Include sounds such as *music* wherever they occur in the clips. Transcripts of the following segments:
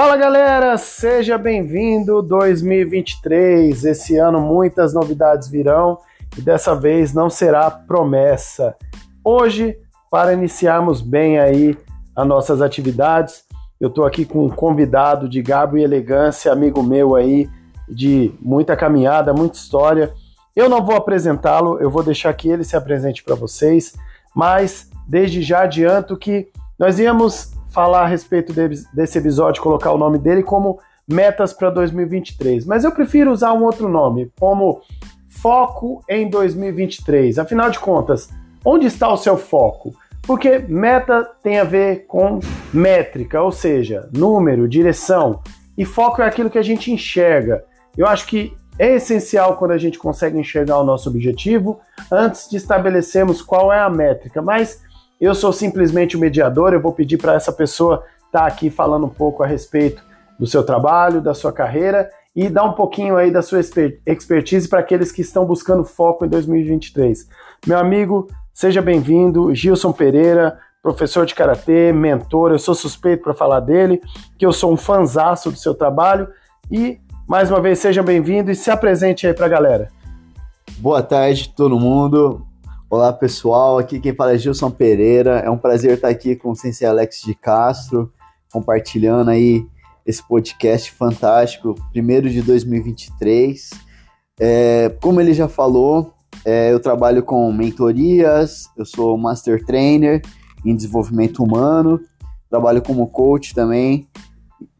Fala galera, seja bem-vindo 2023. Esse ano muitas novidades virão e dessa vez não será promessa. Hoje, para iniciarmos bem aí as nossas atividades, eu estou aqui com um convidado de garbo e elegância, amigo meu aí, de muita caminhada, muita história. Eu não vou apresentá-lo, eu vou deixar que ele se apresente para vocês, mas desde já adianto que nós íamos falar a respeito desse episódio, colocar o nome dele como metas para 2023, mas eu prefiro usar um outro nome, como foco em 2023. Afinal de contas, onde está o seu foco? Porque meta tem a ver com métrica, ou seja, número, direção, e foco é aquilo que a gente enxerga. Eu acho que é essencial quando a gente consegue enxergar o nosso objetivo antes de estabelecermos qual é a métrica, mas eu sou simplesmente o mediador, eu vou pedir para essa pessoa estar tá aqui falando um pouco a respeito do seu trabalho, da sua carreira e dar um pouquinho aí da sua expertise para aqueles que estão buscando foco em 2023. Meu amigo, seja bem-vindo, Gilson Pereira, professor de karatê, mentor, eu sou suspeito para falar dele, que eu sou um fanzaço do seu trabalho e mais uma vez seja bem-vindo e se apresente aí para a galera. Boa tarde, todo mundo. Olá pessoal, aqui quem fala é Gilson Pereira. É um prazer estar aqui com o Sensei Alex de Castro, compartilhando aí esse podcast fantástico, primeiro de 2023. É, como ele já falou, é, eu trabalho com mentorias, eu sou Master Trainer em desenvolvimento humano, trabalho como coach também,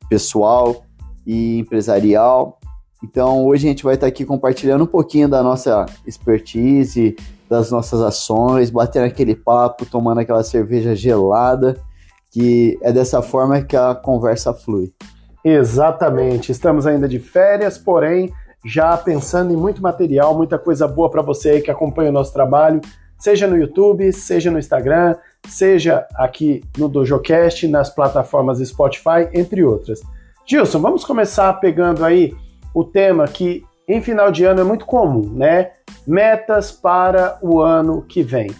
pessoal e empresarial. Então hoje a gente vai estar aqui compartilhando um pouquinho da nossa expertise, das nossas ações, batendo aquele papo, tomando aquela cerveja gelada, que é dessa forma que a conversa flui. Exatamente. Estamos ainda de férias, porém já pensando em muito material, muita coisa boa para você aí que acompanha o nosso trabalho, seja no YouTube, seja no Instagram, seja aqui no DojoCast, nas plataformas Spotify, entre outras. Gilson, vamos começar pegando aí o tema que em final de ano é muito comum, né? Metas para o ano que vem.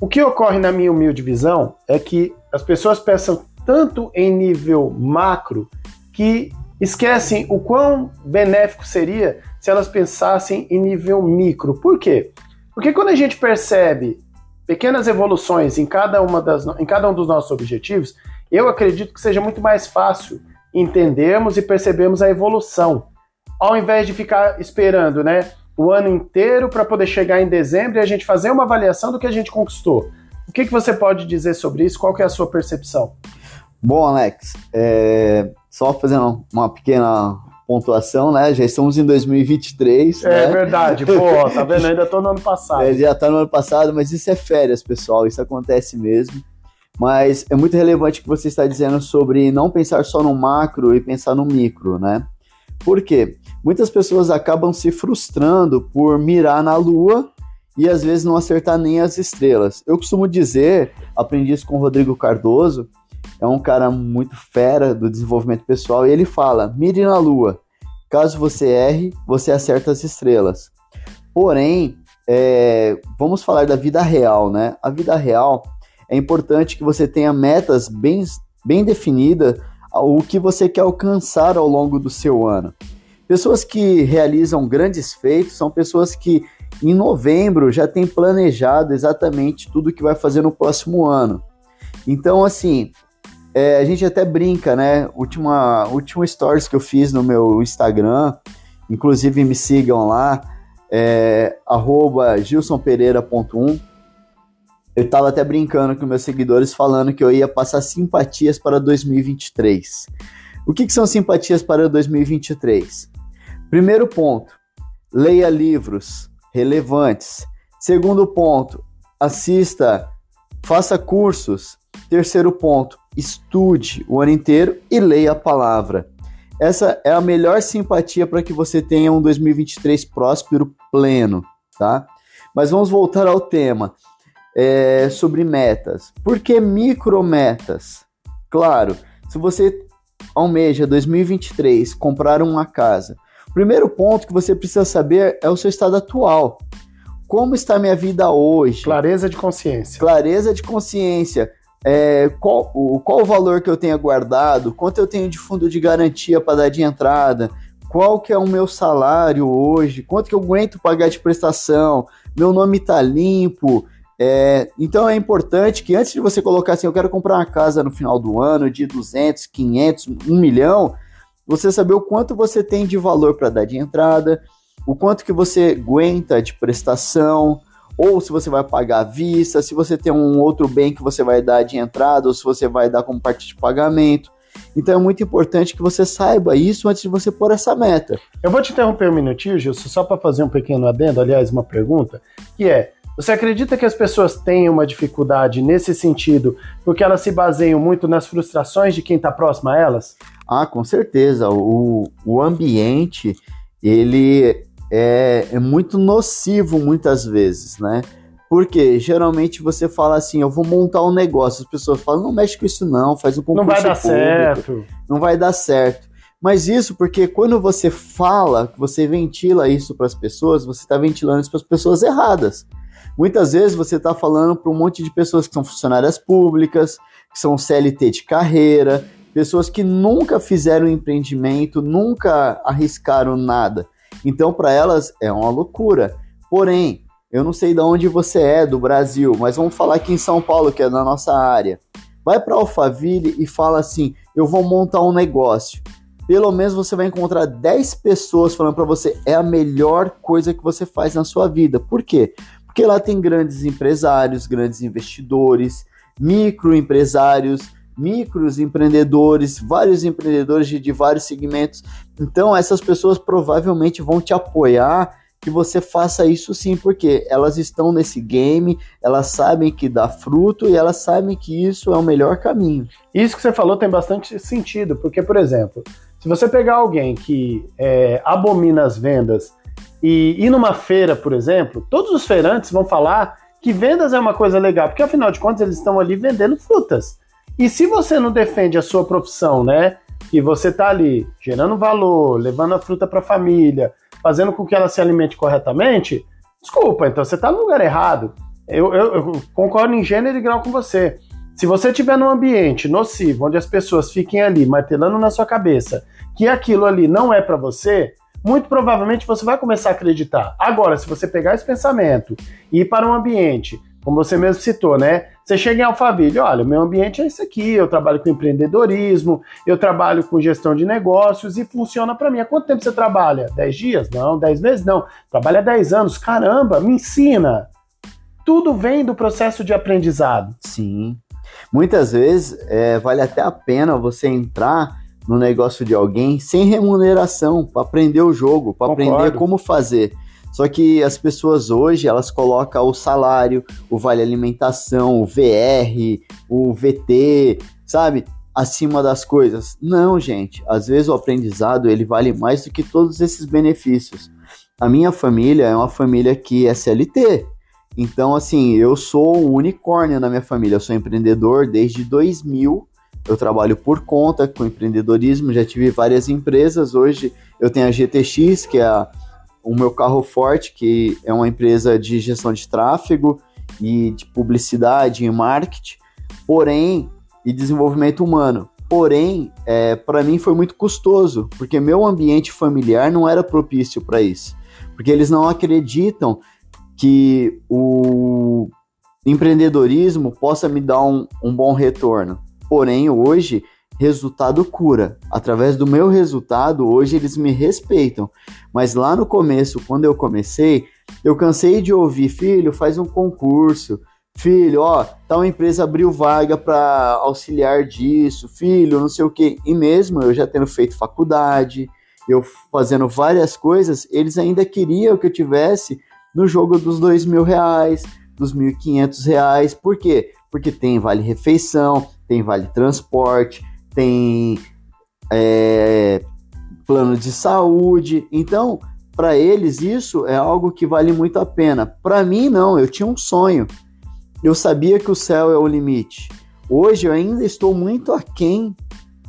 O que ocorre na minha humilde visão é que as pessoas pensam tanto em nível macro que esquecem o quão benéfico seria se elas pensassem em nível micro. Por quê? Porque quando a gente percebe pequenas evoluções em cada, uma das, em cada um dos nossos objetivos, eu acredito que seja muito mais fácil entendermos e percebermos a evolução ao invés de ficar esperando, né, o ano inteiro para poder chegar em dezembro e a gente fazer uma avaliação do que a gente conquistou. O que, que você pode dizer sobre isso? Qual que é a sua percepção? Bom, Alex, é... só fazendo uma pequena pontuação, né? Já estamos em 2023. É né? verdade, pô, tá vendo? Ainda tô no ano passado. *laughs* É, já tá no ano passado, mas isso é férias, pessoal, isso acontece mesmo. Mas é muito relevante o que você está dizendo sobre não pensar só no macro e pensar no micro, né? Por quê? Muitas pessoas acabam se frustrando por mirar na lua e às vezes não acertar nem as estrelas. Eu costumo dizer, aprendi isso com o Rodrigo Cardoso, é um cara muito fera do desenvolvimento pessoal, e ele fala: mire na lua. Caso você erre, você acerta as estrelas. Porém, é, vamos falar da vida real, né? A vida real é importante que você tenha metas bem, bem definidas o que você quer alcançar ao longo do seu ano. Pessoas que realizam grandes feitos são pessoas que em novembro já têm planejado exatamente tudo que vai fazer no próximo ano. Então, assim, é, a gente até brinca, né? Última, último stories que eu fiz no meu Instagram, inclusive me sigam lá, é, gilsonpereira.1 eu tava até brincando com meus seguidores falando que eu ia passar simpatias para 2023. O que, que são simpatias para 2023? Primeiro ponto, leia livros relevantes. Segundo ponto, assista, faça cursos. Terceiro ponto, estude o ano inteiro e leia a palavra. Essa é a melhor simpatia para que você tenha um 2023 próspero, pleno, tá? Mas vamos voltar ao tema é, sobre metas. Por que micrometas? Claro, se você almeja 2023 comprar uma casa, primeiro ponto que você precisa saber é o seu estado atual. Como está minha vida hoje? Clareza de consciência. Clareza de consciência. é, qual, o, qual o valor que eu tenha guardado, quanto eu tenho de fundo de garantia para dar de entrada, qual que é o meu salário hoje, quanto que eu aguento pagar de prestação, meu nome está limpo. É, então é importante que antes de você colocar assim, eu quero comprar uma casa no final do ano de 200, 500, 1 milhão, você saber o quanto você tem de valor para dar de entrada, o quanto que você aguenta de prestação, ou se você vai pagar à vista, se você tem um outro bem que você vai dar de entrada, ou se você vai dar como parte de pagamento. Então é muito importante que você saiba isso antes de você pôr essa meta. Eu vou te interromper um minutinho, Gilson, só para fazer um pequeno adendo, aliás, uma pergunta, que é: você acredita que as pessoas têm uma dificuldade nesse sentido porque elas se baseiam muito nas frustrações de quem está próximo a elas? Ah, com certeza. O, o ambiente, ele é, é muito nocivo muitas vezes, né? Porque geralmente você fala assim, eu vou montar um negócio, as pessoas falam, não mexe com isso não, faz um concurso Não vai dar público, certo. Não vai dar certo. Mas isso porque quando você fala, você ventila isso para as pessoas, você está ventilando isso para as pessoas erradas. Muitas vezes você está falando para um monte de pessoas que são funcionárias públicas, que são CLT de carreira, pessoas que nunca fizeram empreendimento, nunca arriscaram nada. Então, para elas é uma loucura. Porém, eu não sei de onde você é, do Brasil, mas vamos falar aqui em São Paulo, que é da nossa área. Vai para Alphaville e fala assim: eu vou montar um negócio. Pelo menos você vai encontrar 10 pessoas falando para você é a melhor coisa que você faz na sua vida. Por quê? Porque lá tem grandes empresários, grandes investidores, microempresários, micros empreendedores, vários empreendedores de, de vários segmentos. Então, essas pessoas provavelmente vão te apoiar que você faça isso sim, porque elas estão nesse game, elas sabem que dá fruto e elas sabem que isso é o melhor caminho. Isso que você falou tem bastante sentido, porque, por exemplo, se você pegar alguém que é, abomina as vendas e ir numa feira, por exemplo, todos os feirantes vão falar que vendas é uma coisa legal, porque afinal de contas eles estão ali vendendo frutas. E se você não defende a sua profissão, né? E você está ali gerando valor, levando a fruta para a família, fazendo com que ela se alimente corretamente, desculpa, então você está no lugar errado. Eu, eu, eu, concordo em gênero e grau com você. Se você estiver num ambiente nocivo, onde as pessoas fiquem ali martelando na sua cabeça que aquilo ali não é para você, muito provavelmente você vai começar a acreditar. Agora, se você pegar esse pensamento e ir para um ambiente como você mesmo citou, né? Você chega em Alphaville, olha, o meu ambiente é esse aqui, eu trabalho com empreendedorismo, eu trabalho com gestão de negócios e funciona para mim. Há quanto tempo você trabalha? 10 dias? Não, 10 meses? Não. Trabalha 10 anos. Caramba, me ensina. Tudo vem do processo de aprendizado. Sim. Muitas vezes é, vale até a pena você entrar no negócio de alguém sem remuneração, para aprender o jogo, para aprender como fazer. Só que as pessoas hoje, elas colocam o salário, o vale alimentação, o VR, o VT, sabe? Acima das coisas. Não, gente. Às vezes o aprendizado, ele vale mais do que todos esses benefícios. A minha família é uma família que é CLT. Então, assim, eu sou o unicórnio na minha família. Eu sou empreendedor desde 2000. Eu trabalho por conta com empreendedorismo, já tive várias empresas. Hoje eu tenho a GTX, que é a o meu carro forte, que é uma empresa de gestão de tráfego e de publicidade e marketing, porém, e desenvolvimento humano. Porém, é, para mim foi muito custoso, porque meu ambiente familiar não era propício para isso. Porque eles não acreditam que o empreendedorismo possa me dar um, um bom retorno. Porém, hoje resultado cura. Através do meu resultado, hoje eles me respeitam. Mas lá no começo, quando eu comecei, eu cansei de ouvir, filho, faz um concurso. Filho, ó, tal empresa abriu vaga para auxiliar disso, filho, não sei o que. E mesmo eu já tendo feito faculdade, eu fazendo várias coisas, eles ainda queriam que eu tivesse no jogo dos dois mil reais, dos mil e quinhentos reais. Por quê? Porque tem vale refeição, tem vale transporte, tem é, plano de saúde. Então, para eles, isso é algo que vale muito a pena. Para mim, não. Eu tinha um sonho. Eu sabia que o céu é o limite. Hoje, eu ainda estou muito aquém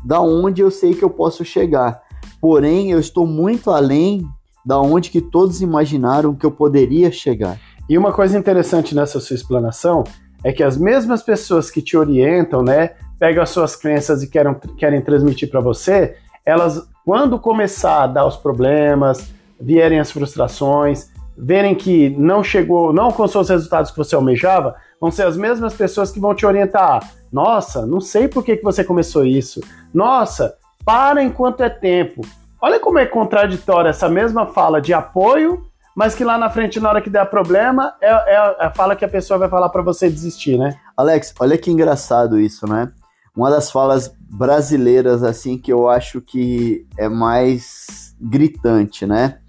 da onde eu sei que eu posso chegar. Porém, eu estou muito além da onde que todos imaginaram que eu poderia chegar. E uma coisa interessante nessa sua explanação é que as mesmas pessoas que te orientam, né, pegam as suas crenças e querem, querem transmitir para você, elas, quando começar a dar os problemas, vierem as frustrações, verem que não chegou, não alcançou os resultados que você almejava, vão ser as mesmas pessoas que vão te orientar. Nossa, não sei por que, que você começou isso. Nossa, para enquanto é tempo. Olha como é contraditória essa mesma fala de apoio, mas que lá na frente, na hora que der problema, é, é a fala que a pessoa vai falar para você desistir, né? Alex, olha que engraçado isso, né? Uma das falas brasileiras, assim, que eu acho que é mais gritante, né?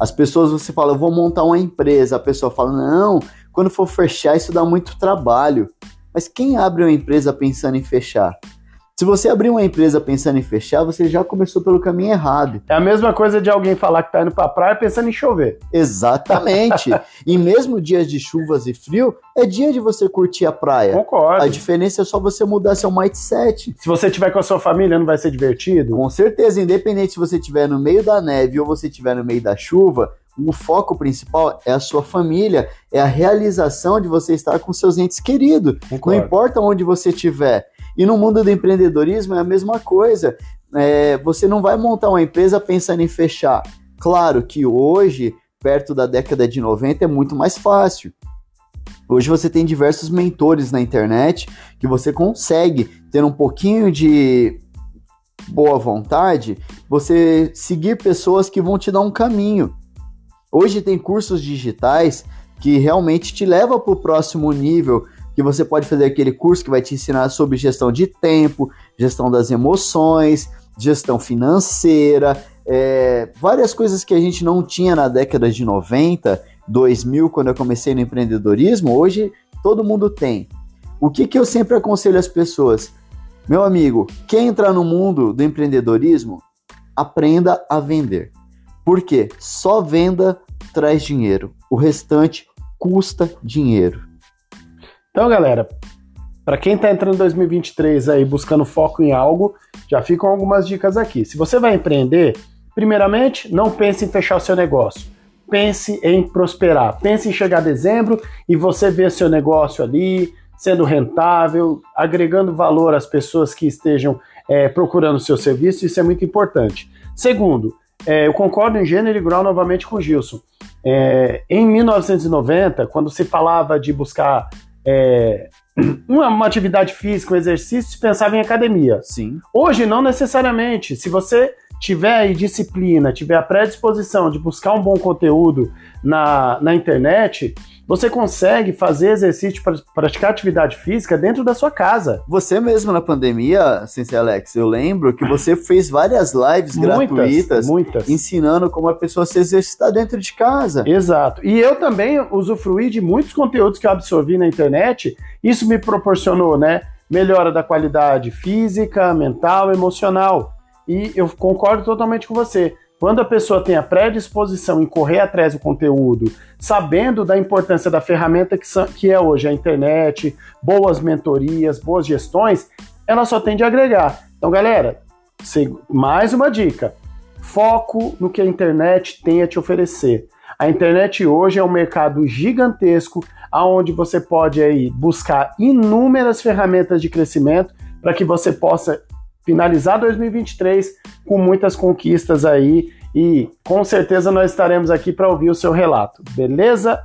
As pessoas, você fala, eu vou montar uma empresa. A pessoa fala, não, quando for fechar, isso dá muito trabalho. Mas quem abre uma empresa pensando em fechar? Se você abrir uma empresa pensando em fechar, você já começou pelo caminho errado. É a mesma coisa de alguém falar que tá indo pra praia pensando em chover. Exatamente. *laughs* e mesmo dias de chuvas e frio, é dia de você curtir a praia. Concordo. A diferença é só você mudar seu mindset. Se você tiver com a sua família, não vai ser divertido? Com certeza, independente se você estiver no meio da neve ou você estiver no meio da chuva, o foco principal é a sua família, é a realização de você estar com seus entes queridos. Concordo. Não importa onde você estiver. E no mundo do empreendedorismo é a mesma coisa. É, você não vai montar uma empresa pensando em fechar. Claro que hoje, perto da década de 90, é muito mais fácil. Hoje você tem diversos mentores na internet que você consegue ter um pouquinho de boa vontade, você seguir pessoas que vão te dar um caminho. Hoje tem cursos digitais que realmente te levam para o próximo nível, que você pode fazer aquele curso que vai te ensinar sobre gestão de tempo, gestão das emoções, gestão financeira, é, várias coisas que a gente não tinha na década de 90, 2000, quando eu comecei no empreendedorismo, hoje todo mundo tem. O que, que eu sempre aconselho às pessoas? Meu amigo, quer entrar no mundo do empreendedorismo? Aprenda a vender. Por quê? Só venda traz dinheiro. O restante custa dinheiro. Então, galera, para quem está entrando em 2023 aí buscando foco em algo, já ficam algumas dicas aqui. Se você vai empreender, primeiramente, não pense em fechar o seu negócio. Pense em prosperar. Pense em chegar a dezembro e você ver seu negócio ali sendo rentável, agregando valor às pessoas que estejam é, procurando o seu serviço. Isso é muito importante. Segundo, é, eu concordo em gênero e grau novamente com o Gilson. É, em 1990, quando se falava de buscar é, *clears throat* uma, uma, atividade física, um exercício, se pensava em academia. Sim. Hoje, não necessariamente. Se você tiver aí disciplina, tiver a predisposição de buscar um bom conteúdo na, na internet, você consegue fazer exercício, praticar atividade física dentro da sua casa. Você mesmo na pandemia, Sensei Alex, eu lembro que você fez várias lives muitas, gratuitas muitas. ensinando como a pessoa se exercitar dentro de casa. Exato. E eu também usufruí de muitos conteúdos que eu absorvi na internet. Isso me proporcionou, né, melhora da qualidade física, mental, emocional. E eu concordo totalmente com você. Quando a pessoa tem a predisposição em correr atrás do conteúdo, sabendo da importância da ferramenta que, que é hoje a internet, boas mentorias, boas gestões, ela só tende a agregar. Então, galera, mais uma dica: foco no que a internet tem a te oferecer. A internet hoje é um mercado gigantesco, aonde você pode aí buscar inúmeras ferramentas de crescimento para que você possa finalizar 2023 com muitas conquistas aí e com certeza nós estaremos aqui para ouvir o seu relato, beleza?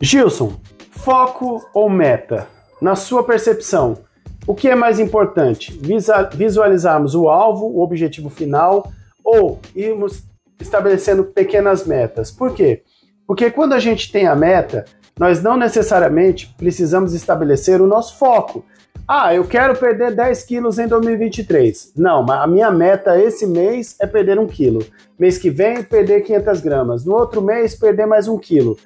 Gilson, foco ou meta? Na sua percepção, o que é mais importante? Visualizarmos o alvo, o objetivo final ou irmos estabelecendo pequenas metas. Por quê? Porque quando a gente tem a meta, nós não necessariamente precisamos estabelecer o nosso foco. Ah, eu quero perder 10 quilos em 2023. Não, mas a minha meta esse mês é perder um quilo. Mês que vem, perder 500 gramas. No outro mês, perder mais um quilo.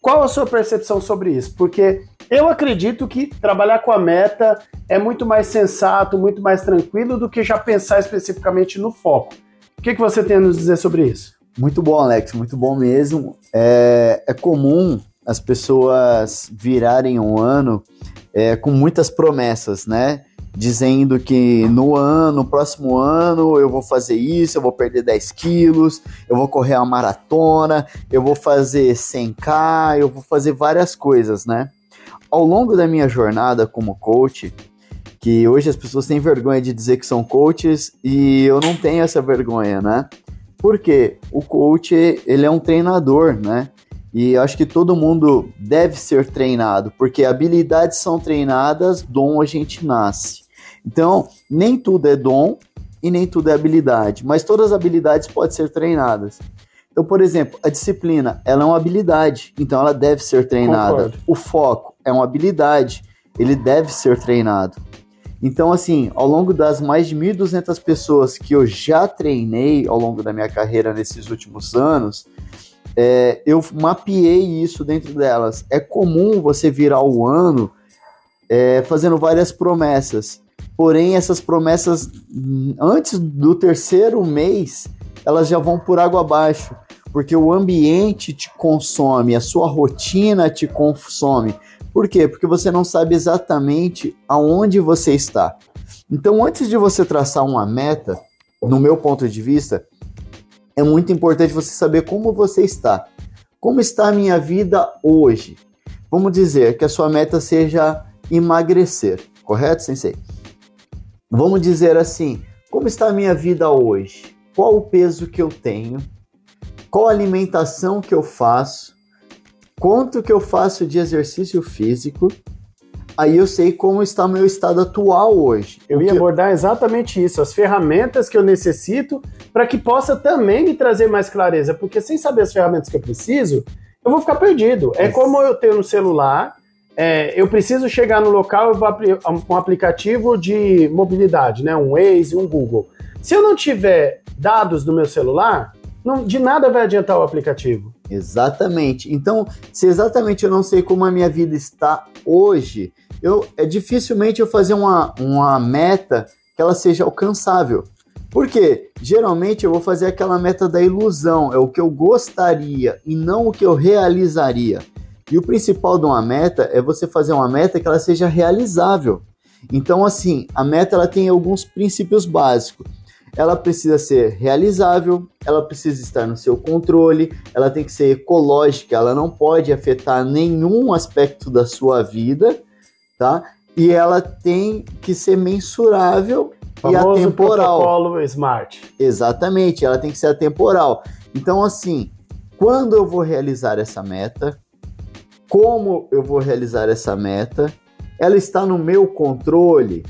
Qual a sua percepção sobre isso? Porque eu acredito que trabalhar com a meta é muito mais sensato, muito mais tranquilo do que já pensar especificamente no foco. O que, que você tem a nos dizer sobre isso? Muito bom, Alex, muito bom mesmo. É, é comum as pessoas virarem um ano é, com muitas promessas, né? dizendo que no ano, no próximo ano, eu vou fazer isso, eu vou perder 10 quilos, eu vou correr uma maratona, eu vou fazer 100k, eu vou fazer várias coisas, né? Ao longo da minha jornada como coach, que hoje as pessoas têm vergonha de dizer que são coaches e eu não tenho essa vergonha, né? Porque o coach, ele é um treinador, né? E acho que todo mundo deve ser treinado, porque habilidades são treinadas, dom a gente nasce. Então, nem tudo é dom e nem tudo é habilidade, mas todas as habilidades podem ser treinadas. Então, por exemplo, a disciplina, ela é uma habilidade, então ela deve ser treinada. Concordo. O foco é uma habilidade, ele deve ser treinado. Então, assim, ao longo das mais de 1.200 pessoas que eu já treinei ao longo da minha carreira nesses últimos anos, é, eu mapeei isso dentro delas. É comum você virar o ano é, fazendo várias promessas, porém, essas promessas, antes do terceiro mês, elas já vão por água abaixo, porque o ambiente te consome, a sua rotina te consome. Por quê? Porque você não sabe exatamente aonde você está. Então, antes de você traçar uma meta, no meu ponto de vista, é muito importante você saber como você está. Como está a minha vida hoje? Vamos dizer que a sua meta seja emagrecer, correto, sensei? Vamos dizer assim: como está a minha vida hoje? Qual o peso que eu tenho? Qual a alimentação que eu faço? Quanto que eu faço de exercício físico, aí eu sei como está o meu estado atual hoje. Eu ia abordar exatamente isso, as ferramentas que eu necessito para que possa também me trazer mais clareza, porque sem saber as ferramentas que eu preciso, eu vou ficar perdido. É como eu tenho no celular, é, eu preciso chegar no local, vou um aplicativo de mobilidade, né, um Waze, um Google. Se eu não tiver dados no meu celular, não, de nada vai adiantar o aplicativo. Exatamente. Então, se exatamente eu não sei como a minha vida está hoje, eu, é dificilmente eu fazer uma, uma meta que ela seja alcançável. Porque geralmente eu vou fazer aquela meta da ilusão, é o que eu gostaria e não o que eu realizaria. E o principal de uma meta é você fazer uma meta que ela seja realizável. Então, assim, a meta ela tem alguns princípios básicos ela precisa ser realizável, ela precisa estar no seu controle, ela tem que ser ecológica, ela não pode afetar nenhum aspecto da sua vida, tá? E ela tem que ser mensurável e atemporal. protocolo SMART. Exatamente, ela tem que ser atemporal. Então, assim, quando eu vou realizar essa meta, como eu vou realizar essa meta, ela está no meu controle,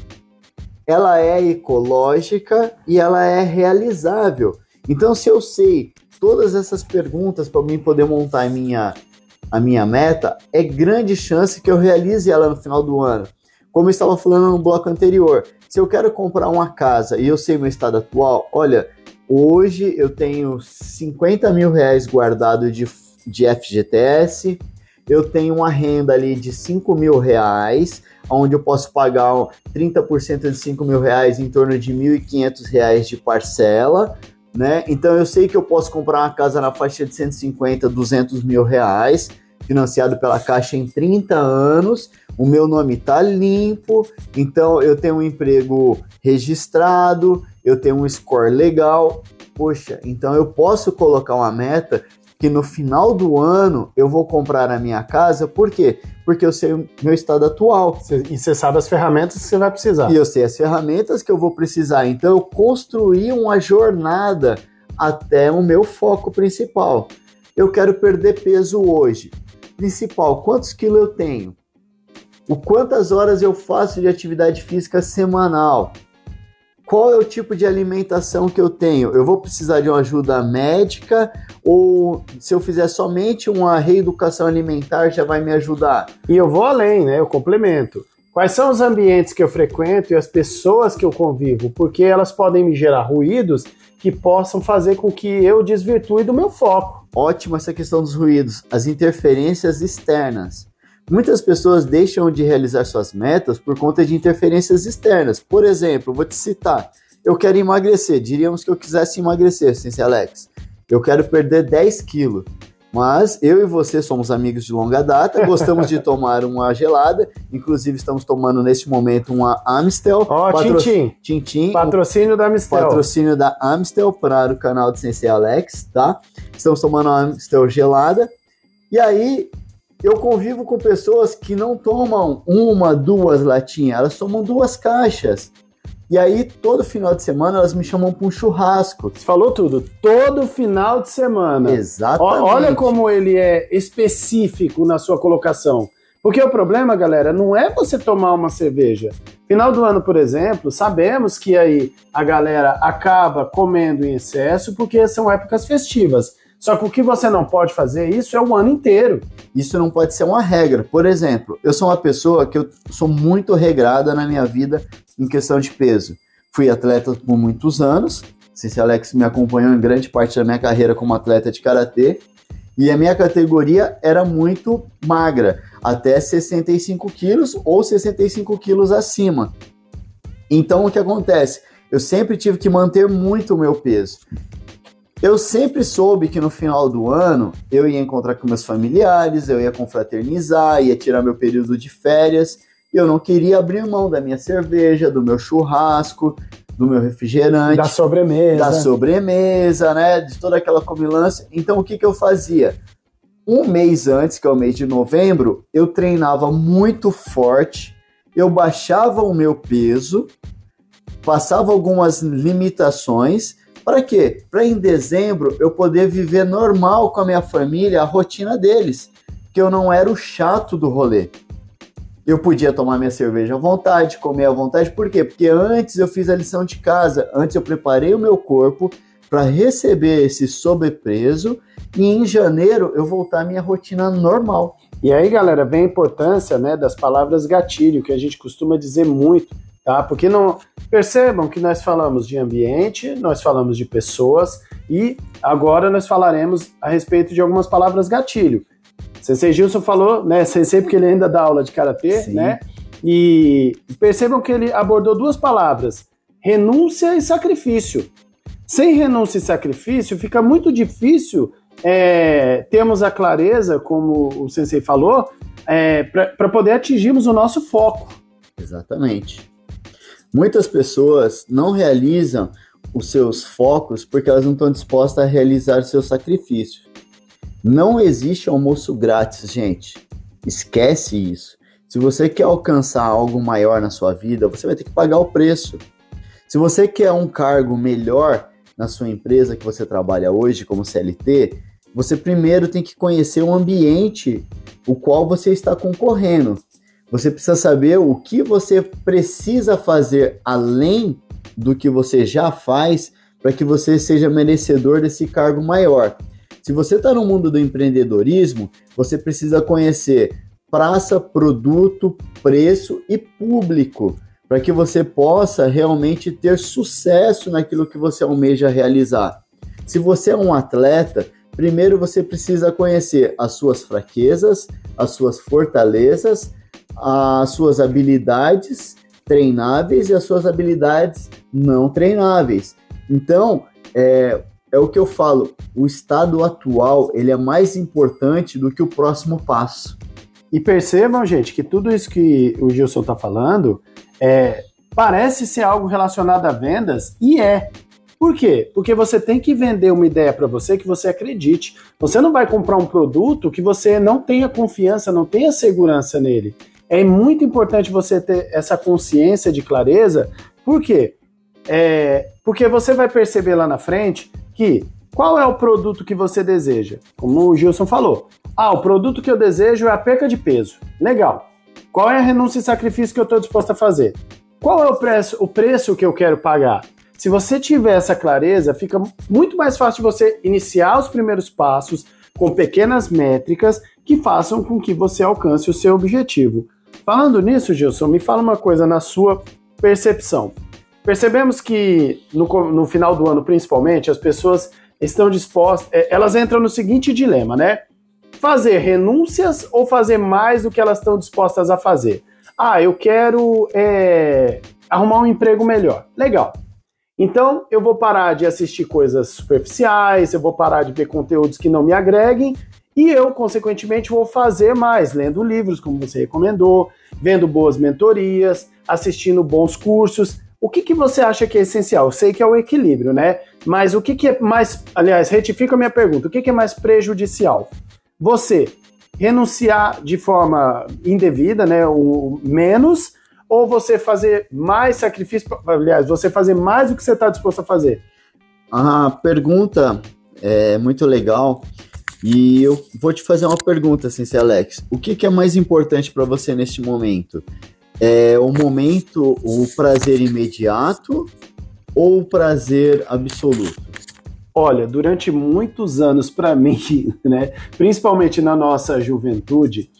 ela é ecológica e ela é realizável. Então, se eu sei todas essas perguntas para mim poder montar a minha, a minha meta, é grande chance que eu realize ela no final do ano. Como eu estava falando no bloco anterior, se eu quero comprar uma casa e eu sei meu estado atual, olha, hoje eu tenho 50 mil reais guardado de, de FGTS, eu tenho uma renda ali de 5 mil reais, onde eu posso pagar 30% de 5 mil reais em torno de 1.500 reais de parcela, né? Então eu sei que eu posso comprar uma casa na faixa de 150, 200 mil reais, financiado pela Caixa em 30 anos, o meu nome tá limpo, então eu tenho um emprego registrado, eu tenho um score legal, poxa, então eu posso colocar uma meta que no final do ano eu vou comprar a minha casa, por quê? Porque eu sei o meu estado atual. E você sabe as ferramentas que você vai precisar. E eu sei as ferramentas que eu vou precisar. Então eu construí uma jornada até o meu foco principal. Eu quero perder peso hoje. Principal, quantos quilos eu tenho? O quantas horas eu faço de atividade física semanal? Qual é o tipo de alimentação que eu tenho? Eu vou precisar de uma ajuda médica ou se eu fizer somente uma reeducação alimentar já vai me ajudar? E eu vou além, né? Eu complemento. Quais são os ambientes que eu frequento e as pessoas que eu convivo? Porque elas podem me gerar ruídos que possam fazer com que eu desvirtue do meu foco. Ótima essa questão dos ruídos, as interferências externas. Muitas pessoas deixam de realizar suas metas por conta de interferências externas. Por exemplo, vou te citar. Eu quero emagrecer. Diríamos que eu quisesse emagrecer, sem ser Alex. Eu quero perder 10 quilos. Mas eu e você somos amigos de longa data, gostamos de *laughs* tomar uma gelada. Inclusive, estamos tomando neste momento uma Amstel. Ó, patro... Tintim. Tintim. Patrocínio da Amstel. Patrocínio da Amstel para o canal do Sensei Alex, tá? Estamos tomando uma Amstel gelada. E aí, eu convivo com pessoas que não tomam uma, duas latinhas, elas tomam duas caixas. E aí, todo final de semana, elas me chamam para um churrasco. Você falou tudo. Todo final de semana. Exatamente. Olha como ele é específico na sua colocação. Porque o problema, galera, não é você tomar uma cerveja. Final do ano, por exemplo, sabemos que aí a galera acaba comendo em excesso porque são épocas festivas. Só que o que você não pode fazer isso é o ano inteiro. Isso não pode ser uma regra. Por exemplo, eu sou uma pessoa que eu sou muito regrada na minha vida em questão de peso. Fui atleta por muitos anos. Cici Alex me acompanhou em grande parte da minha carreira como atleta de karatê. E a minha categoria era muito magra, até 65 quilos ou 65 quilos acima. Então o que acontece? Eu sempre tive que manter muito o meu peso. Eu sempre soube que no final do ano eu ia encontrar com meus familiares, eu ia confraternizar, ia tirar meu período de férias. E eu não queria abrir mão da minha cerveja, do meu churrasco, do meu refrigerante, da sobremesa, da sobremesa, né, de toda aquela comilança. Então o que que eu fazia? Um mês antes, que é o mês de novembro, eu treinava muito forte, eu baixava o meu peso, passava algumas limitações para quê? Para em dezembro eu poder viver normal com a minha família, a rotina deles, que eu não era o chato do rolê. Eu podia tomar minha cerveja à vontade, comer à vontade, por quê? Porque antes eu fiz a lição de casa, antes eu preparei o meu corpo para receber esse sobrepeso e em janeiro eu voltar à minha rotina normal. E aí, galera, vem a importância né, das palavras gatilho, que a gente costuma dizer muito tá? Porque não percebam que nós falamos de ambiente, nós falamos de pessoas e agora nós falaremos a respeito de algumas palavras gatilho. Sensei Gilson falou, né? Sensei porque ele ainda dá aula de karatê, Sim. né? E percebam que ele abordou duas palavras: renúncia e sacrifício. Sem renúncia e sacrifício, fica muito difícil é, termos a clareza, como o Sensei falou, é, para poder atingirmos o nosso foco. Exatamente. Muitas pessoas não realizam os seus focos porque elas não estão dispostas a realizar seu sacrifício. Não existe almoço grátis, gente. Esquece isso. Se você quer alcançar algo maior na sua vida, você vai ter que pagar o preço. Se você quer um cargo melhor na sua empresa que você trabalha hoje como CLT, você primeiro tem que conhecer o ambiente o qual você está concorrendo. Você precisa saber o que você precisa fazer além do que você já faz para que você seja merecedor desse cargo maior. Se você está no mundo do empreendedorismo, você precisa conhecer praça, produto, preço e público para que você possa realmente ter sucesso naquilo que você almeja realizar. Se você é um atleta, primeiro você precisa conhecer as suas fraquezas, as suas fortalezas as suas habilidades treináveis e as suas habilidades não treináveis. Então, é, é o que eu falo, o estado atual ele é mais importante do que o próximo passo. E percebam, gente, que tudo isso que o Gilson está falando é, parece ser algo relacionado a vendas e é. Por quê? Porque você tem que vender uma ideia para você que você acredite. Você não vai comprar um produto que você não tenha confiança, não tenha segurança nele é muito importante você ter essa consciência de clareza. Por quê? É, porque você vai perceber lá na frente que qual é o produto que você deseja? Como o Gilson falou. Ah, o produto que eu desejo é a perca de peso. Legal. Qual é a renúncia e sacrifício que eu estou disposto a fazer? Qual é o preço, o preço que eu quero pagar? Se você tiver essa clareza, fica muito mais fácil você iniciar os primeiros passos com pequenas métricas que façam com que você alcance o seu objetivo. Falando nisso, Gilson, me fala uma coisa na sua percepção. Percebemos que no, no final do ano, principalmente, as pessoas estão dispostas, é, elas entram no seguinte dilema, né? Fazer renúncias ou fazer mais do que elas estão dispostas a fazer? Ah, eu quero é, arrumar um emprego melhor. Legal. Então eu vou parar de assistir coisas superficiais, eu vou parar de ver conteúdos que não me agreguem E eu, consequentemente, vou fazer mais, lendo livros, como você recomendou, vendo boas mentorias, assistindo bons cursos. O que, que você acha que é essencial? Eu sei que é o equilíbrio, né? Mas o que, que é mais. Aliás, retifico a minha pergunta: o que, que é mais prejudicial? Você renunciar de forma indevida, né? O menos, ou você fazer mais sacrifício, aliás, você fazer mais do que você está disposto a fazer? A pergunta é muito legal e eu vou te fazer uma pergunta, assim, Alex. O que, que é mais importante para você neste momento? É o momento, o prazer imediato ou o prazer absoluto? Olha, durante muitos anos para *laughs* mim, né, principalmente na nossa juventude,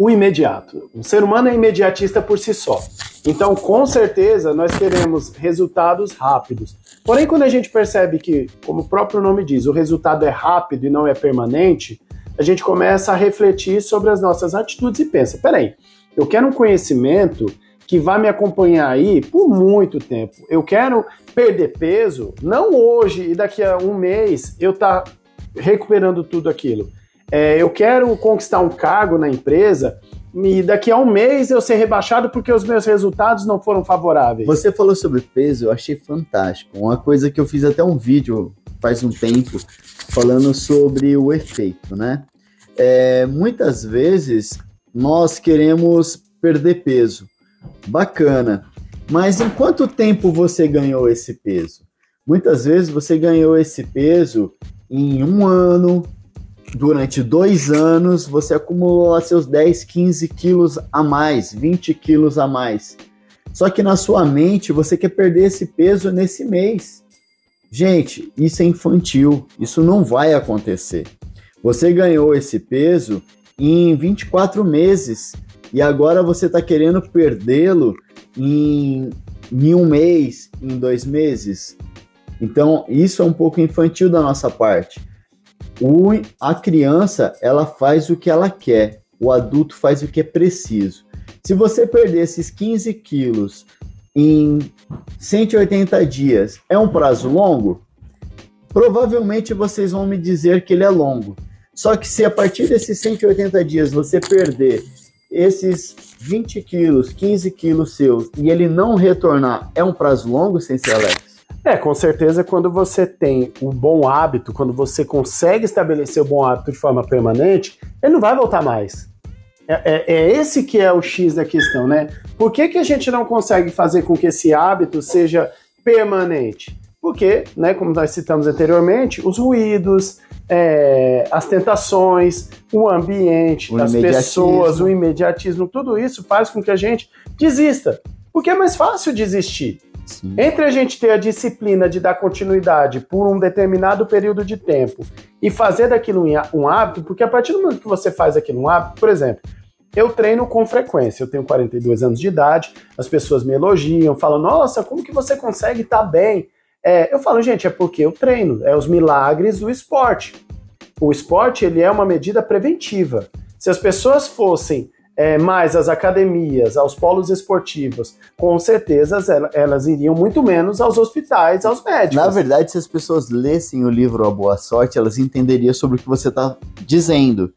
o imediato. O ser humano é imediatista por si só. Então, com certeza, nós queremos resultados rápidos. Porém, quando a gente percebe que, como o próprio nome diz, o resultado é rápido e não é permanente, a gente começa a refletir sobre as nossas atitudes e pensa: peraí, eu quero um conhecimento que vai me acompanhar aí por muito tempo. Eu quero perder peso, não hoje e daqui a um mês eu estar tá recuperando tudo aquilo. É, eu quero conquistar um cargo na empresa e daqui a um mês eu ser rebaixado porque os meus resultados não foram favoráveis. Você falou sobre peso, eu achei fantástico. Uma coisa que eu fiz até um vídeo faz um tempo falando sobre o efeito, né? É, muitas vezes nós queremos perder peso. Bacana. Mas em quanto tempo você ganhou esse peso? Muitas vezes você ganhou esse peso em um ano, durante dois anos você acumulou seus 10, 15 quilos a mais, 20 quilos a mais. Só que na sua mente você quer perder esse peso nesse mês. Gente, isso é infantil, isso não vai acontecer. Você ganhou esse peso em 24 meses e agora você está querendo perdê-lo em, em um mês, em dois meses. Então, isso é um pouco infantil da nossa parte. O, a criança, ela faz o que ela quer, o adulto faz o que é preciso. Se você perder esses 15 quilos em 180 dias, é um prazo longo? Provavelmente vocês vão me dizer que ele é longo. Só que se a partir desses 180 dias você perder esses 20 quilos, 15 quilos seus e ele não retornar, é um prazo longo, sem ser Alex? É, com certeza, quando você tem o um bom hábito, quando você consegue estabelecer o bom hábito de forma permanente, ele não vai voltar mais. É, é, é, esse que é o X da questão, né? Por que, que a gente não consegue fazer com que esse hábito seja permanente? Porque, né, como nós citamos anteriormente, os ruídos, é, as tentações, o ambiente, o as pessoas, o imediatismo, tudo isso faz com que a gente desista. Porque é mais fácil desistir. Sim. Entre a gente ter a disciplina de dar continuidade por um determinado período de tempo e fazer daquilo um hábito, porque a partir do momento que você faz aquilo um hábito, por exemplo, eu treino com frequência, eu tenho 42 anos de idade, as pessoas me elogiam, falam, nossa, como que você consegue estar tá bem? É, eu falo, gente, é porque eu treino, é os milagres do esporte. O esporte, ele é uma medida preventiva. Se as pessoas fossem é, mais as academias, aos polos esportivos, com certeza elas, iriam muito menos aos hospitais, aos médicos. Na verdade, se as pessoas lessem o livro A Boa Sorte, elas entenderiam sobre o que você está dizendo.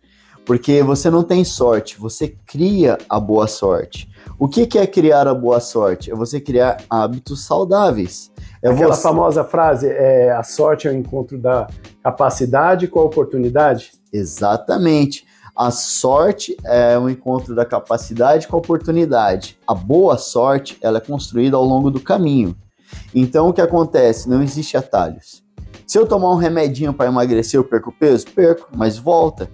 Porque você não tem sorte, você cria a boa sorte. O que, que é criar a boa sorte? É você criar hábitos saudáveis. É Aquela você... famosa frase, é, a sorte é o encontro da capacidade com a oportunidade? Exatamente. A sorte é o encontro da capacidade com a oportunidade. A boa sorte ela é construída ao longo do caminho. Então o que acontece? Não existe atalhos. Se eu tomar um remedinho para emagrecer, eu perco peso? Perco, mas volta.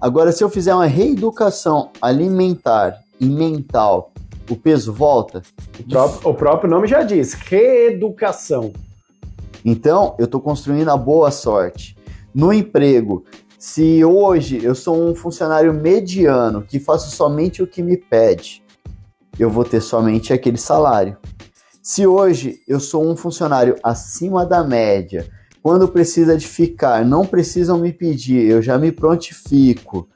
Agora, se eu fizer uma reeducação alimentar e mental, o peso volta? O próprio, o próprio nome já diz: reeducação. Então, eu estou construindo a boa sorte. No emprego, se hoje eu sou um funcionário mediano que faço somente o que me pede, eu vou ter somente aquele salário. Se hoje eu sou um funcionário acima da média, quando precisa de ficar, não precisam me pedir, eu já me prontifico.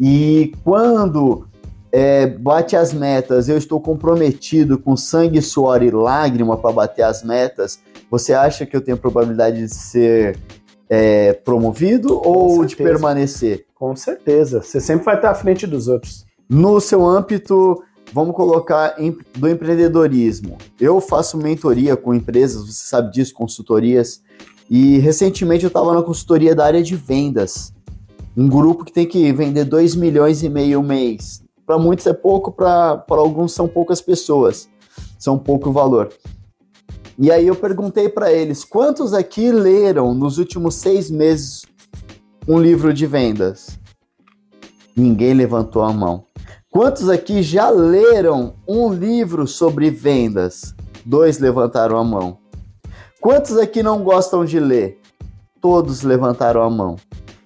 E quando é, bate as metas, eu estou comprometido com sangue, suor e lágrima para bater as metas, você acha que eu tenho probabilidade de ser é, promovido Com ou certeza. de permanecer? Com certeza. Você sempre vai estar à frente dos outros. No seu âmbito, vamos colocar do empreendedorismo. Eu faço mentoria com empresas, você sabe disso, consultorias. E recentemente eu estava na consultoria da área de vendas. Um grupo que tem que vender 2 milhões e meio mês. Para muitos é pouco, para alguns são poucas pessoas. São pouco valor. E aí eu perguntei para eles, quantos aqui leram nos últimos seis meses um livro de vendas? Ninguém levantou a mão. Quantos aqui já leram um livro sobre vendas? Dois levantaram a mão. Quantos aqui não gostam de ler? Todos levantaram a mão.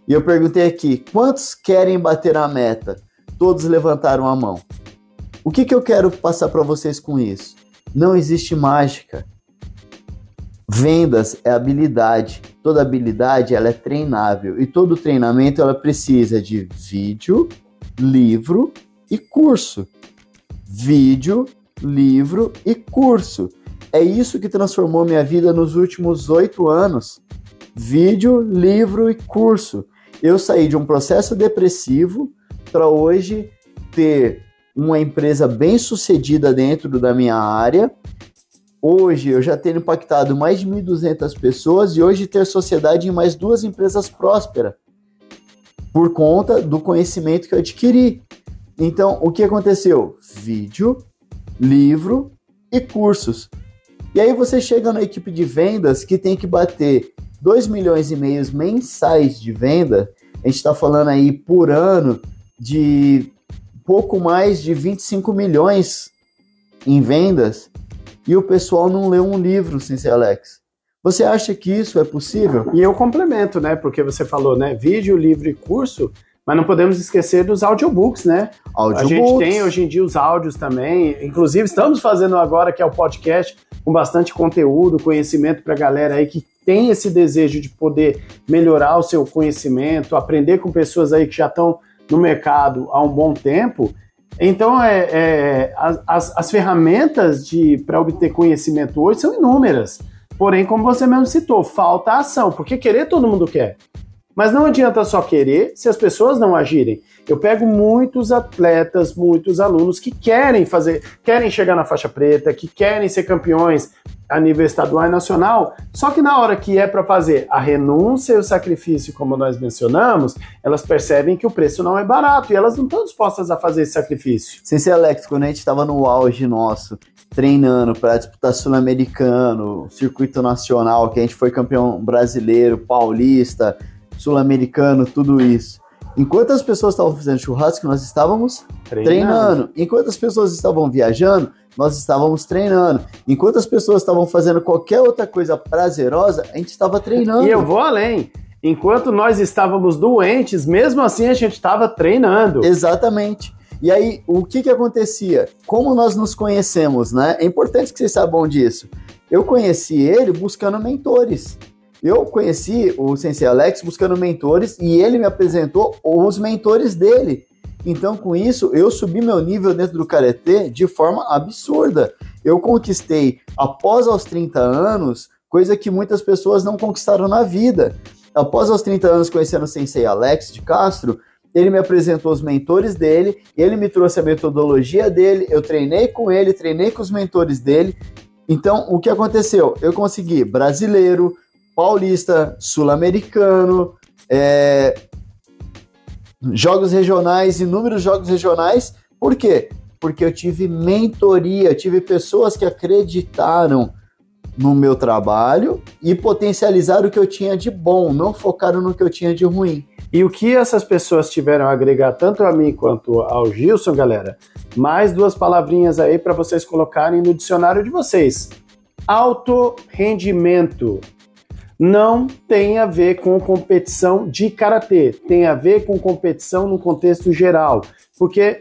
E eu perguntei aqui: quantos querem bater a meta? Todos levantaram a mão. O que, que eu quero passar para vocês com isso? Não existe mágica. Vendas é habilidade. Toda habilidade ela é treinável e todo treinamento ela precisa de vídeo, livro e curso. Vídeo, livro e curso. É isso que transformou minha vida nos últimos oito anos. Vídeo, livro e curso. Eu saí de um processo depressivo para hoje ter uma empresa bem sucedida dentro da minha área Hoje eu já tenho impactado mais de 1.200 pessoas e hoje ter sociedade em mais duas empresas prósperas por conta do conhecimento que eu adquiri. Então, o que aconteceu? Vídeo, livro e cursos. E aí você chega na equipe de vendas que tem que bater 2 milhões e meio mensais de venda. A gente está falando aí por ano de pouco mais de 25 milhões em vendas e o pessoal não lê um livro, sem ser Alex. Você acha que isso é possível? E eu complemento, né? Porque você falou, né? Vídeo, livro e curso, mas não podemos esquecer dos audiobooks, né? Audiobooks. A gente tem hoje em dia os áudios também. Inclusive, estamos fazendo agora que é o podcast com bastante conteúdo, conhecimento para a galera aí que tem esse desejo de poder melhorar o seu conhecimento, aprender com pessoas aí que já estão no mercado há um bom tempo então, é, é as, as ferramentas para obter conhecimento hoje são inúmeras. Porém, como você mesmo citou, falta ação, porque querer todo mundo quer. Mas não adianta só querer se as pessoas não agirem. Eu pego muitos atletas, muitos alunos que querem fazer, querem chegar na faixa preta, que querem ser campeões a nível estadual e nacional, só que na hora que é para fazer a renúncia e o sacrifício, como nós mencionamos, elas percebem que o preço não é barato e elas não estão dispostas a fazer esse sacrifício. Sem ser Alex, quando a gente estava no auge nosso, treinando para disputar sul-americano, circuito nacional, que a gente foi campeão brasileiro, paulista, sul-americano, tudo isso. Enquanto as pessoas estavam fazendo churrasco, nós estávamos treinando. treinando. Enquanto as pessoas estavam viajando, nós estávamos treinando. Enquanto as pessoas estavam fazendo qualquer outra coisa prazerosa, a gente estava treinando. E eu vou além. Enquanto nós estávamos doentes, mesmo assim a gente estava treinando. Exatamente. E aí, o que que acontecia? Como nós nos conhecemos, né? É importante que vocês saibam disso. Eu conheci ele buscando mentores. Eu conheci o Sensei Alex buscando mentores e ele me apresentou os mentores dele. Então, com isso, eu subi meu nível dentro do karatê de forma absurda. Eu conquistei, após aos 30 anos, coisa que muitas pessoas não conquistaram na vida. Após aos 30 anos conhecendo o Sensei Alex de Castro, ele me apresentou os mentores dele, ele me trouxe a metodologia dele, eu treinei com ele, treinei com os mentores dele. Então, o que aconteceu? Eu consegui brasileiro, paulista, sul-americano, é, jogos regionais, inúmeros jogos regionais. Por quê? Porque eu tive mentoria, tive pessoas que acreditaram no meu trabalho e potencializaram o que eu tinha de bom, não focaram no que eu tinha de ruim. E o que essas pessoas tiveram a agregar tanto a mim quanto ao Gilson, galera? Mais duas palavrinhas aí para vocês colocarem no dicionário de vocês. Alto rendimento não tem a ver com competição de karatê, tem a ver com competição no contexto geral, porque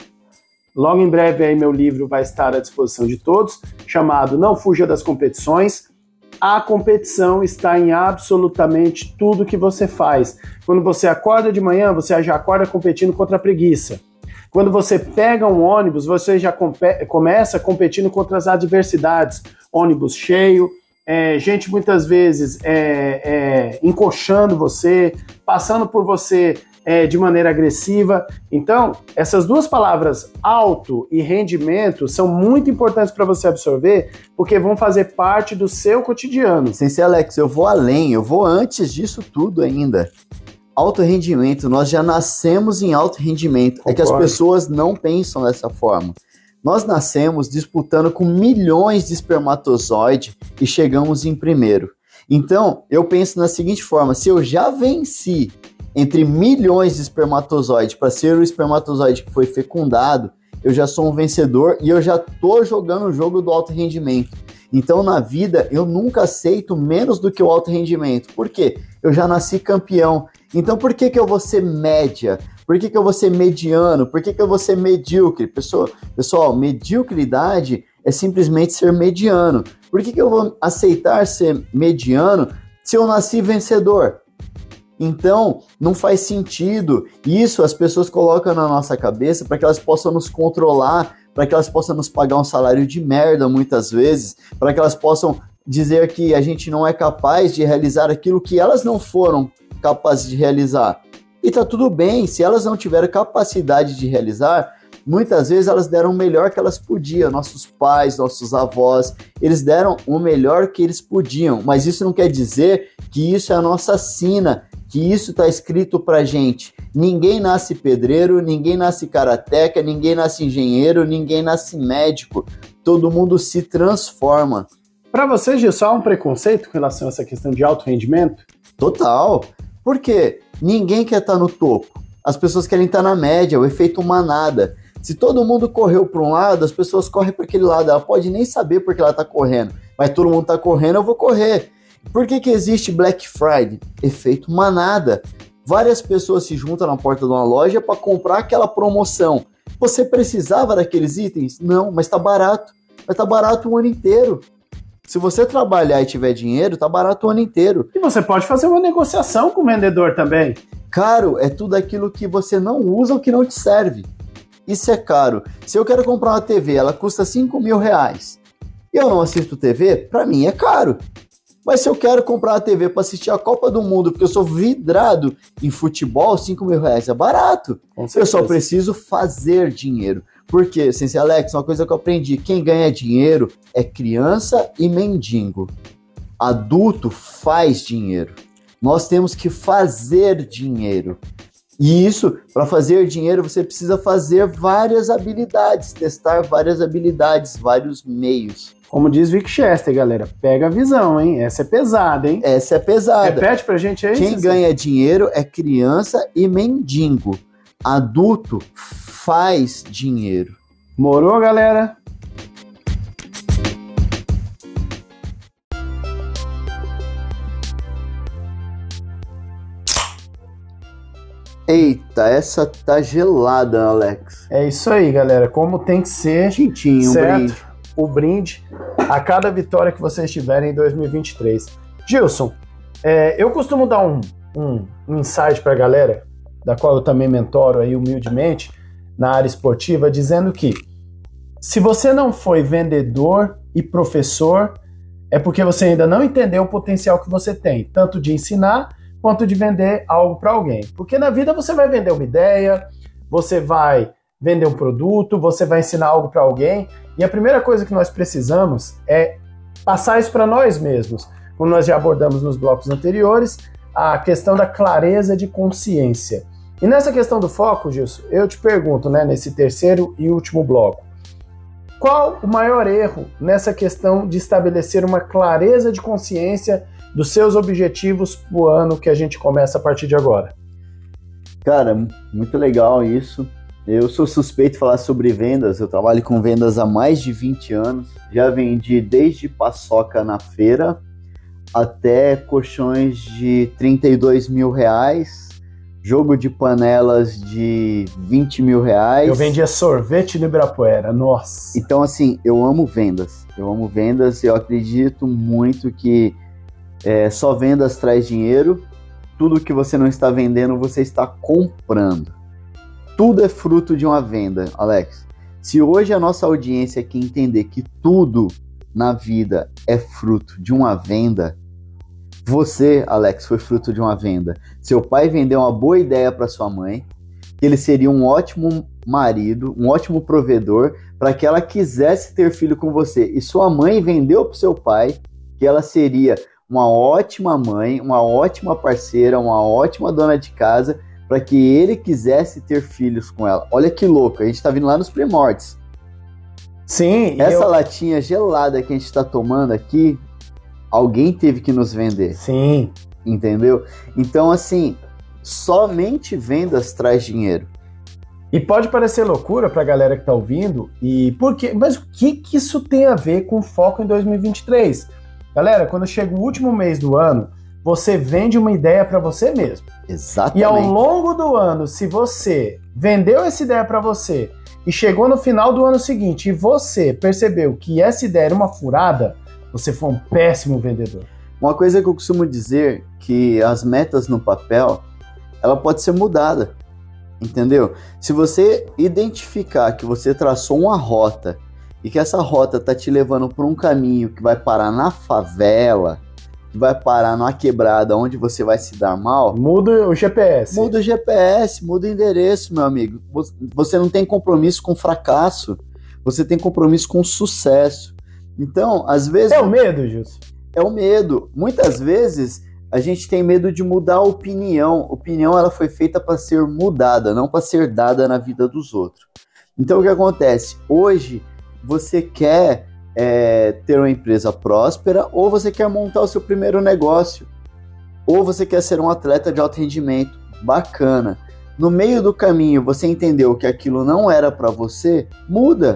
logo em breve aí meu livro vai estar à disposição de todos, chamado Não Fuja das Competições. A competição está em absolutamente tudo que você faz. Quando você acorda de manhã, você já acorda competindo contra a preguiça. Quando você pega um ônibus, você já começa competindo contra as adversidades. Ônibus cheio, é, gente muitas vezes é, é, encoxando você, passando por você é, de maneira agressiva. Então, essas duas palavras, alto e rendimento, são muito importantes para você absorver, porque vão fazer parte do seu cotidiano. Sem ser, Alex, eu vou além, eu vou antes disso tudo ainda. Alto rendimento, nós já nascemos em alto rendimento. Concordo. É que as pessoas não pensam dessa forma. Nós nascemos disputando com milhões de espermatozoides e chegamos em primeiro. Então, eu penso na seguinte forma: se eu já venci entre milhões de espermatozoides para ser o espermatozoide que foi fecundado, eu já sou um vencedor e eu já tô jogando o jogo do alto rendimento. Então, na vida, eu nunca aceito menos do que o alto rendimento. Por quê? Eu já nasci campeão. Então, por que, que eu vou ser média? Por que, que eu vou ser mediano? Por que, que eu vou ser medíocre? Pessoal, mediocridade é simplesmente ser mediano. Por que, que eu vou aceitar ser mediano se eu nasci vencedor? Então, não faz sentido. Isso as pessoas colocam na nossa cabeça para que elas possam nos controlar, para que elas possam nos pagar um salário de merda muitas vezes, para que elas possam dizer que a gente não é capaz de realizar aquilo que elas não foram capazes de realizar. E tá tudo bem, se elas não tiveram capacidade de realizar, muitas vezes elas deram o melhor que elas podiam. Nossos pais, nossos avós, eles deram o melhor que eles podiam. Mas isso não quer dizer que isso é a nossa sina, que isso está escrito pra gente. Ninguém nasce pedreiro, ninguém nasce karateca, ninguém nasce engenheiro, ninguém nasce médico. Todo mundo se transforma. Para você, Gilson, há um preconceito com relação a essa questão de alto rendimento? Total. Por quê? Ninguém quer estar tá no topo. As pessoas querem estar tá na média, o efeito manada. Se todo mundo correu para um lado, as pessoas correm para aquele lado. Ela pode nem saber porque ela está correndo, mas todo mundo está correndo, eu vou correr. Por que, que existe Black Friday? Efeito manada. Várias pessoas se juntam na porta de uma loja para comprar aquela promoção. Você precisava daqueles itens? Não, mas está barato. Mas está barato o ano inteiro. Se você trabalhar e tiver dinheiro, tá barato o ano inteiro. E você pode fazer uma negociação com o vendedor também. Caro é tudo aquilo que você não usa ou que não te serve. Isso é caro. Se eu quero comprar uma TV, ela custa 5 mil reais. E eu não assisto TV, para mim é caro. Mas se eu quero comprar uma TV para assistir a Copa do Mundo, porque eu sou vidrado em futebol, 5 mil reais é barato. Eu só preciso fazer dinheiro. Porque, Sensei Alex, uma coisa que eu aprendi: quem ganha dinheiro é criança e mendigo. Adulto faz dinheiro. Nós temos que fazer dinheiro. E isso, para fazer dinheiro, você precisa fazer várias habilidades, testar várias habilidades, vários meios. Como diz Vic Chester, galera, pega a visão, hein? Essa é pesada, hein? Essa é pesada. Repete pra gente aí. Quem ganha dinheiro é criança e mendigo. Adulto faz dinheiro. Morou, galera? Eita, essa tá gelada, Alex. É isso aí, galera. Como tem que ser. Tintinho, certo? um brinde. O brinde a cada vitória que vocês tiverem em 2023. Gilson, é, eu costumo dar um, um, um insight pra galera, da qual eu também mentoro aí humildemente, na área esportiva, dizendo que se você não foi vendedor e professor, é porque você ainda não entendeu o potencial que você tem, tanto de ensinar quanto de vender algo para alguém. Porque na vida você vai vender uma ideia, você vai vender um produto, você vai ensinar algo para alguém, e a primeira coisa que nós precisamos é passar isso para nós mesmos. Como nós já abordamos nos blocos anteriores, a questão da clareza de consciência. E nessa questão do foco, Gilson, eu te pergunto, né, nesse terceiro e último bloco, qual o maior erro nessa questão de estabelecer uma clareza de consciência dos seus objetivos para o ano que a gente começa a partir de agora? Cara, muito legal isso. Eu sou suspeito de falar sobre vendas, eu trabalho com vendas há mais de 20 anos. Já vendi desde paçoca na feira até colchões de 32 mil reais jogo de panelas de 20 mil reais. Eu vendia sorvete no Ibirapuera, nossa. Então, assim, eu amo vendas. Eu amo vendas e eu acredito muito que é, só vendas traz dinheiro. Tudo que você não está vendendo, você está comprando. Tudo é fruto de uma venda, Alex. Se hoje a nossa audiência aqui entender que tudo na vida é fruto de uma venda, você, Alex, foi fruto de uma venda. Seu pai vendeu uma boa ideia para sua mãe, que ele seria um ótimo marido, um ótimo provedor, para que ela quisesse ter filho com você. E sua mãe vendeu para seu pai que ela seria uma ótima mãe, uma ótima parceira, uma ótima dona de casa, para que ele quisesse ter filhos com ela. Olha que louco, a gente está vindo lá nos primórdios. Sim. Essa eu... latinha gelada que a gente está tomando aqui, alguém teve que nos vender. Sim. Entendeu? Então, assim, somente vendas traz dinheiro. E pode parecer loucura para a galera que está ouvindo, e por quê? mas o que, que isso tem a ver com foco em 2023? Galera, quando chega o último mês do ano, você vende uma ideia para você mesmo. Exatamente. E ao longo do ano, se você vendeu essa ideia para você e chegou no final do ano seguinte e você percebeu que essa ideia era uma furada, você foi um péssimo vendedor. Uma coisa que eu costumo dizer que as metas no papel, ela pode ser mudada. Entendeu? Se você identificar que você traçou uma rota e que essa rota tá te levando por um caminho que vai parar na favela, vai parar numa quebrada onde você vai se dar mal, muda o GPS. Muda o GPS, muda o endereço, meu amigo. Você não tem compromisso com fracasso, você tem compromisso com sucesso. Então, às vezes. É o medo, Jus. É o medo. Muitas vezes a gente tem medo de mudar a opinião. Opinião ela foi feita para ser mudada, não para ser dada na vida dos outros. Então o que acontece? Hoje você quer é, ter uma empresa próspera ou você quer montar o seu primeiro negócio ou você quer ser um atleta de alto rendimento. Bacana. No meio do caminho você entendeu que aquilo não era para você, muda.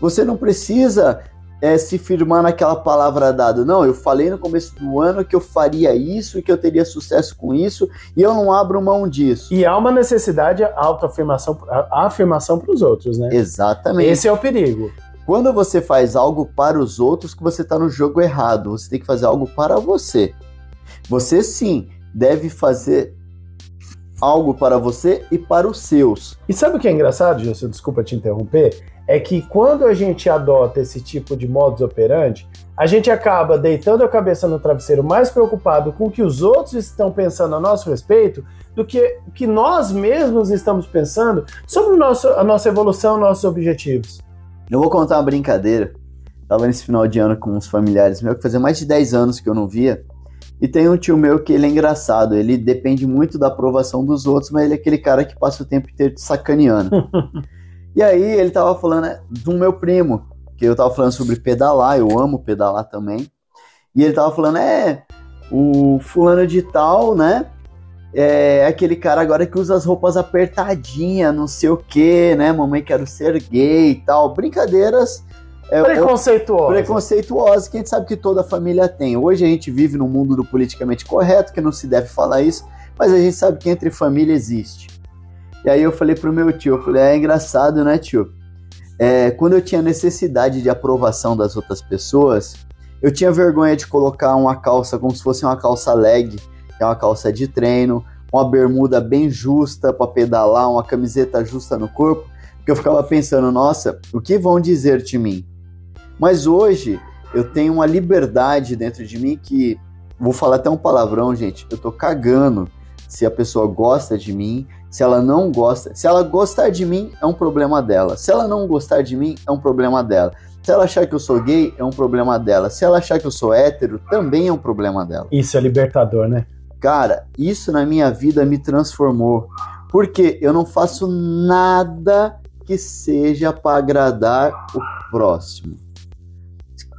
Você não precisa é, se firmar naquela palavra dada. Não, eu falei no começo do ano que eu faria isso e que eu teria sucesso com isso e eu não abro mão disso. E há uma necessidade, a autoafirmação, a afirmação para os outros, né? Exatamente. Esse é o perigo. Quando você faz algo para os outros, que você está no jogo errado. Você tem que fazer algo para você. Você sim deve fazer algo para você e para os seus. E sabe o que é engraçado, Gilson? Desculpa te interromper é que quando a gente adota esse tipo de modus operandi, a gente acaba deitando a cabeça no travesseiro mais preocupado com o que os outros estão pensando a nosso respeito do que o que nós mesmos estamos pensando sobre nosso, a nossa evolução, nossos objetivos. Eu vou contar uma brincadeira. Tava nesse final de ano com uns familiares meus que fazia mais de 10 anos que eu não via. E tem um tio meu que ele é engraçado, ele depende muito da aprovação dos outros, mas ele é aquele cara que passa o tempo inteiro te sacaneando. *laughs* E aí ele tava falando né, do meu primo, que eu tava falando sobre pedalar, eu amo pedalar também. E ele tava falando, é, o fulano de tal, né? É aquele cara agora que usa as roupas apertadinhas, não sei o que, né? Mamãe quero ser gay e tal. Brincadeiras. É, preconceituosas. Preconceituosas, que a gente sabe que toda família tem. Hoje a gente vive no mundo do politicamente correto, que não se deve falar isso, mas a gente sabe que entre família existe. E aí eu falei pro meu tio, eu falei, é engraçado, né, tio? É, quando eu tinha necessidade de aprovação das outras pessoas, eu tinha vergonha de colocar uma calça como se fosse uma calça leg, é uma calça de treino, uma bermuda bem justa para pedalar, uma camiseta justa no corpo, porque eu ficava pensando, nossa, o que vão dizer de mim? Mas hoje eu tenho uma liberdade dentro de mim que vou falar até um palavrão, gente, eu tô cagando se a pessoa gosta de mim, se ela não gosta, se ela gostar de mim, é um problema dela. Se ela não gostar de mim, é um problema dela. Se ela achar que eu sou gay, é um problema dela. Se ela achar que eu sou hétero, também é um problema dela. Isso é libertador, né? Cara, isso na minha vida me transformou. Porque eu não faço nada que seja para agradar o próximo.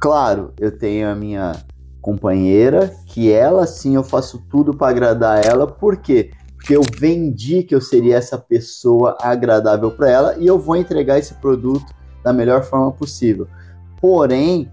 Claro, eu tenho a minha companheira, que ela sim eu faço tudo para agradar ela, por quê? Porque eu vendi que eu seria essa pessoa agradável para ela e eu vou entregar esse produto da melhor forma possível. Porém,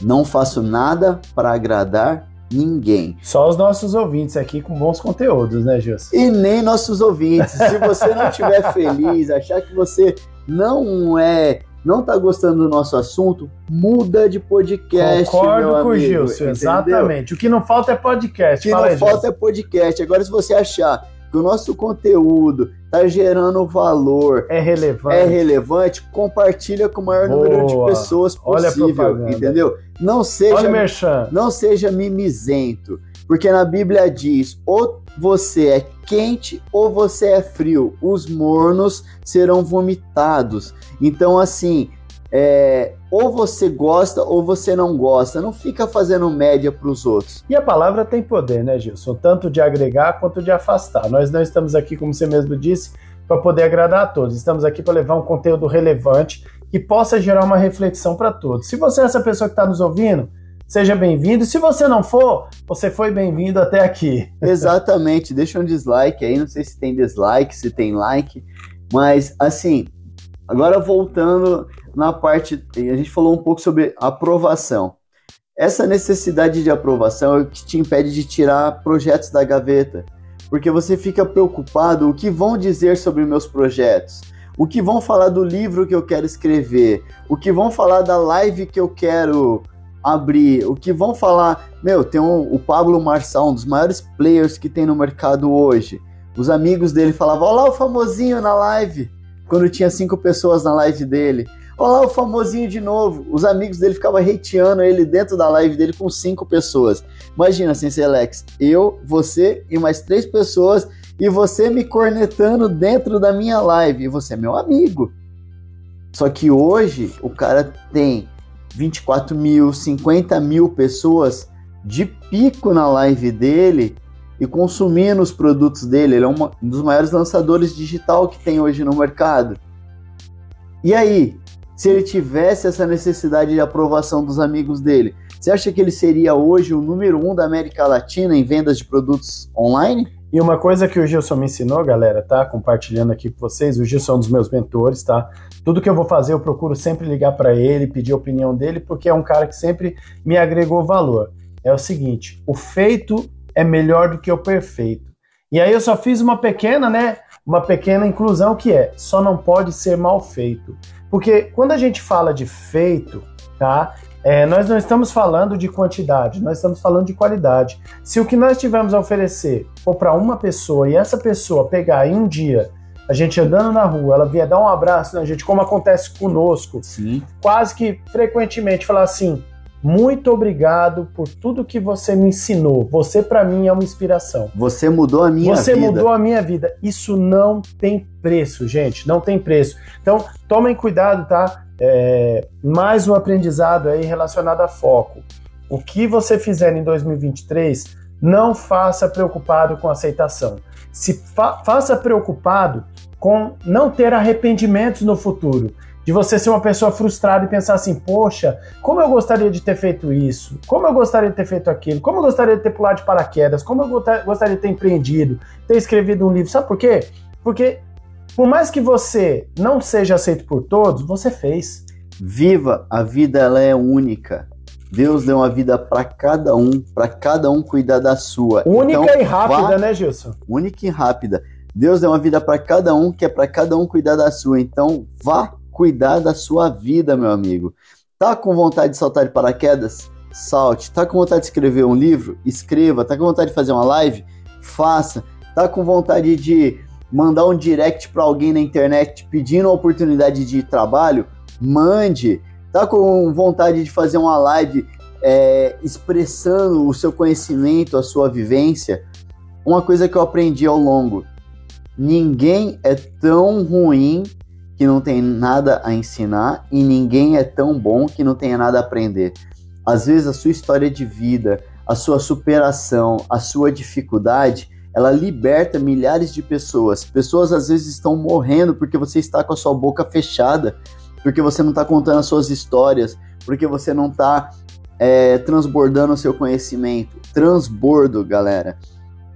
não faço nada para agradar ninguém. Só os nossos ouvintes aqui com bons conteúdos, né, Gilson? E nem nossos ouvintes. Se você não estiver *laughs* feliz, achar que você não é não tá gostando do nosso assunto, muda de podcast. Concordo com o Gilson, exatamente. O que não falta é podcast. O que não falta é podcast. Agora, se você achar que o nosso conteúdo está gerando valor, é relevante, é relevante, compartilha com o maior Boa. número de pessoas possível, entendeu? Não seja, não seja mimizento, porque na Bíblia diz: ou você é quente ou você é frio, os mornos serão vomitados. Então, assim, é, ou você gosta ou você não gosta. Não fica fazendo média para os outros. E a palavra tem poder, né, Gilson? Tanto de agregar quanto de afastar. Nós não estamos aqui, como você mesmo disse, para poder agradar a todos. Estamos aqui para levar um conteúdo relevante que possa gerar uma reflexão para todos. Se você é essa pessoa que está nos ouvindo, seja bem-vindo. Se você não for, você foi bem-vindo até aqui. *laughs* Exatamente. Deixa um dislike aí. Não sei se tem dislike, se tem like. Mas, assim, agora voltando na parte. A gente falou um pouco sobre aprovação. Essa necessidade de aprovação é o que te impede de tirar projetos da gaveta. Porque você fica preocupado o que vão dizer sobre meus projetos, o que vão falar do livro que eu quero escrever, o que vão falar da live que eu quero abrir, o que vão falar. Meu, tem um, o Pablo Marçal, um dos maiores players que tem no mercado hoje. Os amigos dele falavam: Olha lá o famosinho na live, quando tinha cinco pessoas na live dele. Olha lá o famosinho de novo. Os amigos dele ficavam hateando ele dentro da live dele com cinco pessoas. Imagina, Sensei Alex, eu, você e mais três pessoas e você me cornetando dentro da minha live. E você é meu amigo. Só que hoje o cara tem 24 mil, 50 mil pessoas de pico na live dele e consumindo os produtos dele. Ele é um dos maiores lançadores digital que tem hoje no mercado. E aí, se ele tivesse essa necessidade de aprovação dos amigos dele, você acha que ele seria hoje o número um da América Latina em vendas de produtos online? E uma coisa que o Gilson me ensinou, galera, tá? Compartilhando aqui com vocês. O Gilson é um dos meus mentores, tá? Tudo que eu vou fazer, eu procuro sempre ligar para ele, pedir a opinião dele, porque é um cara que sempre me agregou valor. É o seguinte: o feito é melhor do que o perfeito. E aí eu só fiz uma pequena, né? Uma pequena inclusão que é: só não pode ser mal feito. Porque quando a gente fala de feito, tá? É, nós não estamos falando de quantidade, nós estamos falando de qualidade. Se o que nós tivermos a oferecer for para uma pessoa e essa pessoa pegar em um dia, a gente andando na rua, ela vier dar um abraço na gente, como acontece conosco, Sim. quase que frequentemente falar assim: muito obrigado por tudo que você me ensinou. Você para mim é uma inspiração. Você mudou a minha você vida. Você mudou a minha vida. Isso não tem preço, gente. Não tem preço. Então, tomem cuidado, tá? É, mais um aprendizado aí relacionado a foco. O que você fizer em 2023, não faça preocupado com aceitação. Se fa faça preocupado com não ter arrependimentos no futuro de você ser uma pessoa frustrada e pensar assim: poxa, como eu gostaria de ter feito isso, como eu gostaria de ter feito aquilo, como eu gostaria de ter pulado de paraquedas, como eu gostaria de ter empreendido, ter escrevido um livro. Sabe por quê? Porque por mais que você não seja aceito por todos, você fez. Viva, a vida ela é única. Deus deu uma vida para cada um, para cada um cuidar da sua. Única então, e rápida, vá... né, Gilson? Única e rápida. Deus deu uma vida para cada um, que é para cada um cuidar da sua. Então, vá cuidar da sua vida, meu amigo. Tá com vontade de saltar de paraquedas? Salte. Tá com vontade de escrever um livro? Escreva. Tá com vontade de fazer uma live? Faça. Tá com vontade de mandar um direct para alguém na internet pedindo uma oportunidade de trabalho? Mande. Tá com vontade de fazer uma live é, expressando o seu conhecimento, a sua vivência? Uma coisa que eu aprendi ao longo: ninguém é tão ruim que não tem nada a ensinar e ninguém é tão bom que não tenha nada a aprender. Às vezes a sua história de vida, a sua superação, a sua dificuldade, ela liberta milhares de pessoas. Pessoas às vezes estão morrendo porque você está com a sua boca fechada, porque você não está contando as suas histórias, porque você não está é, transbordando o seu conhecimento. Transbordo, galera.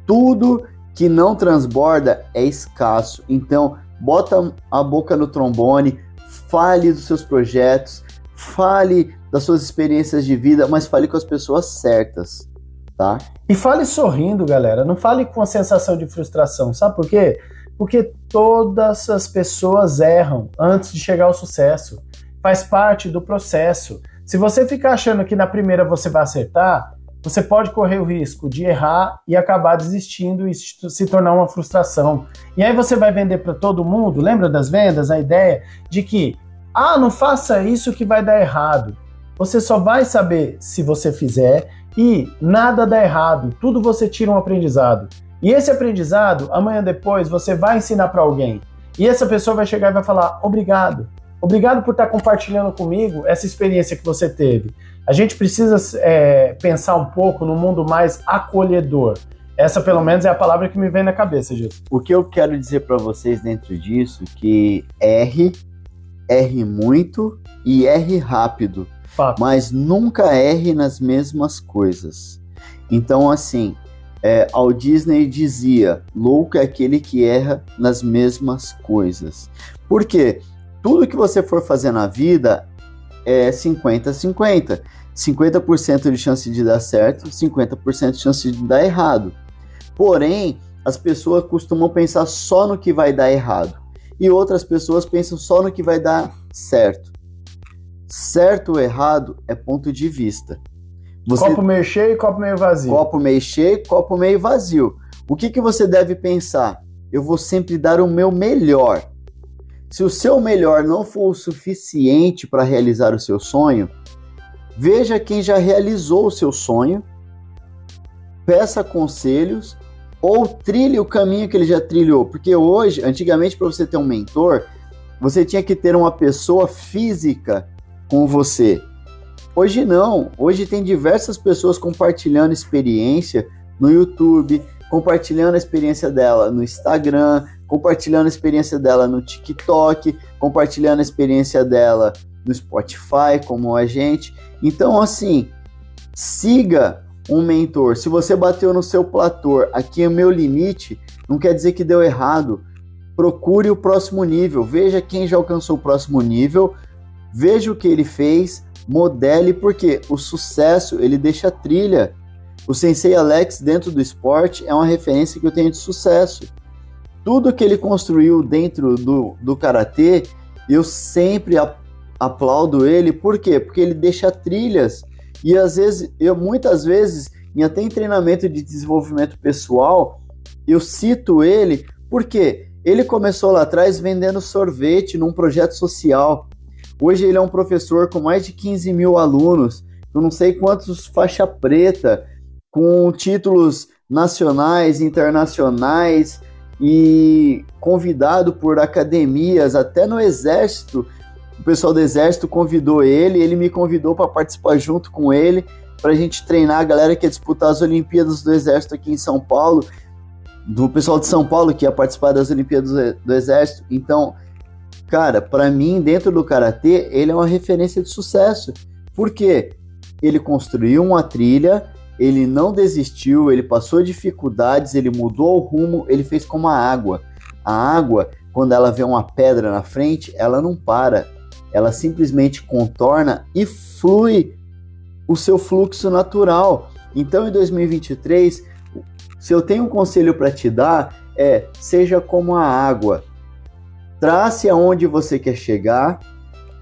Tudo que não transborda é escasso. Então, bota a boca no trombone, fale dos seus projetos, fale das suas experiências de vida, mas fale com as pessoas certas, tá? E fale sorrindo, galera. Não fale com a sensação de frustração. Sabe por quê? Porque todas as pessoas erram antes de chegar ao sucesso. Faz parte do processo. Se você ficar achando que na primeira você vai acertar, você pode correr o risco de errar e acabar desistindo e se tornar uma frustração. E aí você vai vender para todo mundo, lembra das vendas, a ideia de que, ah, não faça isso que vai dar errado. Você só vai saber se você fizer e nada dá errado, tudo você tira um aprendizado. E esse aprendizado, amanhã depois, você vai ensinar para alguém. E essa pessoa vai chegar e vai falar: obrigado. Obrigado por estar compartilhando comigo essa experiência que você teve. A gente precisa é, pensar um pouco no mundo mais acolhedor. Essa, pelo menos, é a palavra que me vem na cabeça, Gil. O que eu quero dizer para vocês dentro disso que R, R muito e R rápido, Fato. mas nunca R nas mesmas coisas. Então, assim, é, Walt Disney dizia: louco é aquele que erra nas mesmas coisas. Por quê? Tudo que você for fazer na vida é 50-50. 50% de chance de dar certo, 50% de chance de dar errado. Porém, as pessoas costumam pensar só no que vai dar errado e outras pessoas pensam só no que vai dar certo. Certo ou errado é ponto de vista. Você... Copo meio cheio e copo meio vazio. Copo meio cheio, copo meio vazio. O que, que você deve pensar? Eu vou sempre dar o meu melhor. Se o seu melhor não for o suficiente para realizar o seu sonho, veja quem já realizou o seu sonho, peça conselhos ou trilhe o caminho que ele já trilhou. Porque hoje, antigamente, para você ter um mentor, você tinha que ter uma pessoa física com você. Hoje não. Hoje tem diversas pessoas compartilhando experiência no YouTube, compartilhando a experiência dela no Instagram, compartilhando a experiência dela no TikTok, compartilhando a experiência dela no Spotify, como a gente. Então, assim, siga um mentor. Se você bateu no seu platô, aqui é o meu limite, não quer dizer que deu errado. Procure o próximo nível, veja quem já alcançou o próximo nível, veja o que ele fez, modele, porque o sucesso ele deixa trilha. O Sensei Alex dentro do esporte é uma referência que eu tenho de sucesso tudo que ele construiu dentro do, do karatê, eu sempre aplaudo ele. Por quê? Porque ele deixa trilhas. E às vezes, eu muitas vezes, em até em treinamento de desenvolvimento pessoal, eu cito ele porque ele começou lá atrás vendendo sorvete num projeto social. Hoje ele é um professor com mais de 15 mil alunos, eu não sei quantos faixa preta, com títulos nacionais, internacionais, e convidado por academias, até no exército. O pessoal do exército convidou ele, ele me convidou para participar junto com ele, para a gente treinar a galera que ia disputar as Olimpíadas do Exército aqui em São Paulo, do pessoal de São Paulo que ia participar das Olimpíadas do Exército. Então, cara, para mim, dentro do karatê, ele é uma referência de sucesso. Por quê? Ele construiu uma trilha ele não desistiu, ele passou dificuldades, ele mudou o rumo, ele fez como a água. A água, quando ela vê uma pedra na frente, ela não para, ela simplesmente contorna e flui o seu fluxo natural. Então, em 2023, se eu tenho um conselho para te dar, é seja como a água. Trace aonde você quer chegar,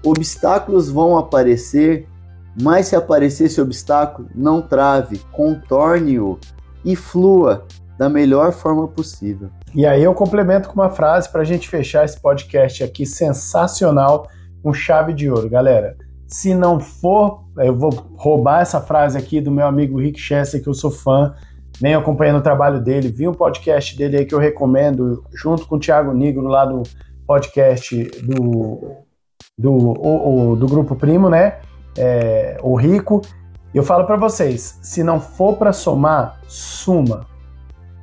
obstáculos vão aparecer, mas se aparecer esse obstáculo, não trave, contorne-o e flua da melhor forma possível. E aí eu complemento com uma frase para a gente fechar esse podcast aqui sensacional com chave de ouro, galera. Se não for, eu vou roubar essa frase aqui do meu amigo Rick Chester, que eu sou fã, nem acompanhando o trabalho dele, vi um podcast dele aí que eu recomendo, junto com o Thiago Nigro lá do podcast do, do, o, o, do Grupo Primo, né? É, o rico. Eu falo para vocês, se não for para somar, suma.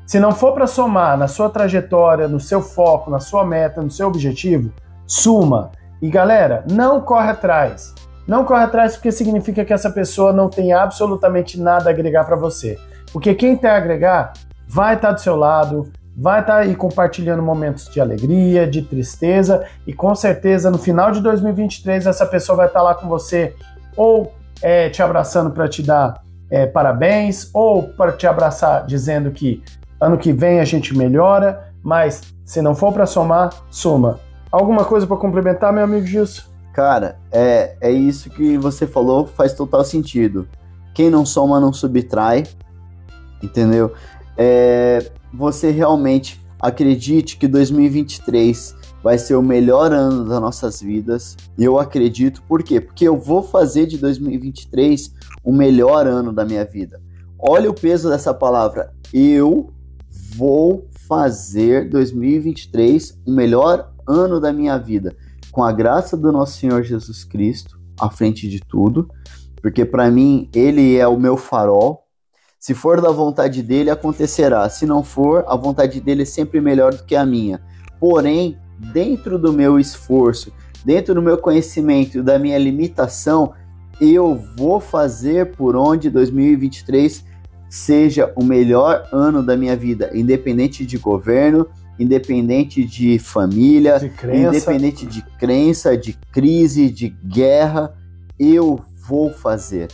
Se não for para somar na sua trajetória, no seu foco, na sua meta, no seu objetivo, suma. E galera, não corre atrás. Não corre atrás porque significa que essa pessoa não tem absolutamente nada a agregar para você. Porque quem tem a agregar vai estar tá do seu lado, vai estar tá aí compartilhando momentos de alegria, de tristeza e com certeza no final de 2023 essa pessoa vai estar tá lá com você ou é, te abraçando para te dar é, parabéns, ou para te abraçar dizendo que ano que vem a gente melhora, mas se não for para somar, soma. Alguma coisa para complementar, meu amigo Gilson? Cara, é, é isso que você falou, faz total sentido. quem não soma não subtrai, entendeu? É, você realmente acredite que 2023 vai ser o melhor ano das nossas vidas. E eu acredito, por quê? Porque eu vou fazer de 2023 o melhor ano da minha vida. Olha o peso dessa palavra. Eu vou fazer 2023 o melhor ano da minha vida, com a graça do nosso Senhor Jesus Cristo à frente de tudo, porque para mim ele é o meu farol. Se for da vontade dele, acontecerá. Se não for, a vontade dele é sempre melhor do que a minha. Porém, dentro do meu esforço, dentro do meu conhecimento, da minha limitação, eu vou fazer por onde 2023 seja o melhor ano da minha vida, independente de governo, independente de família, de independente de crença, de crise, de guerra, eu vou fazer.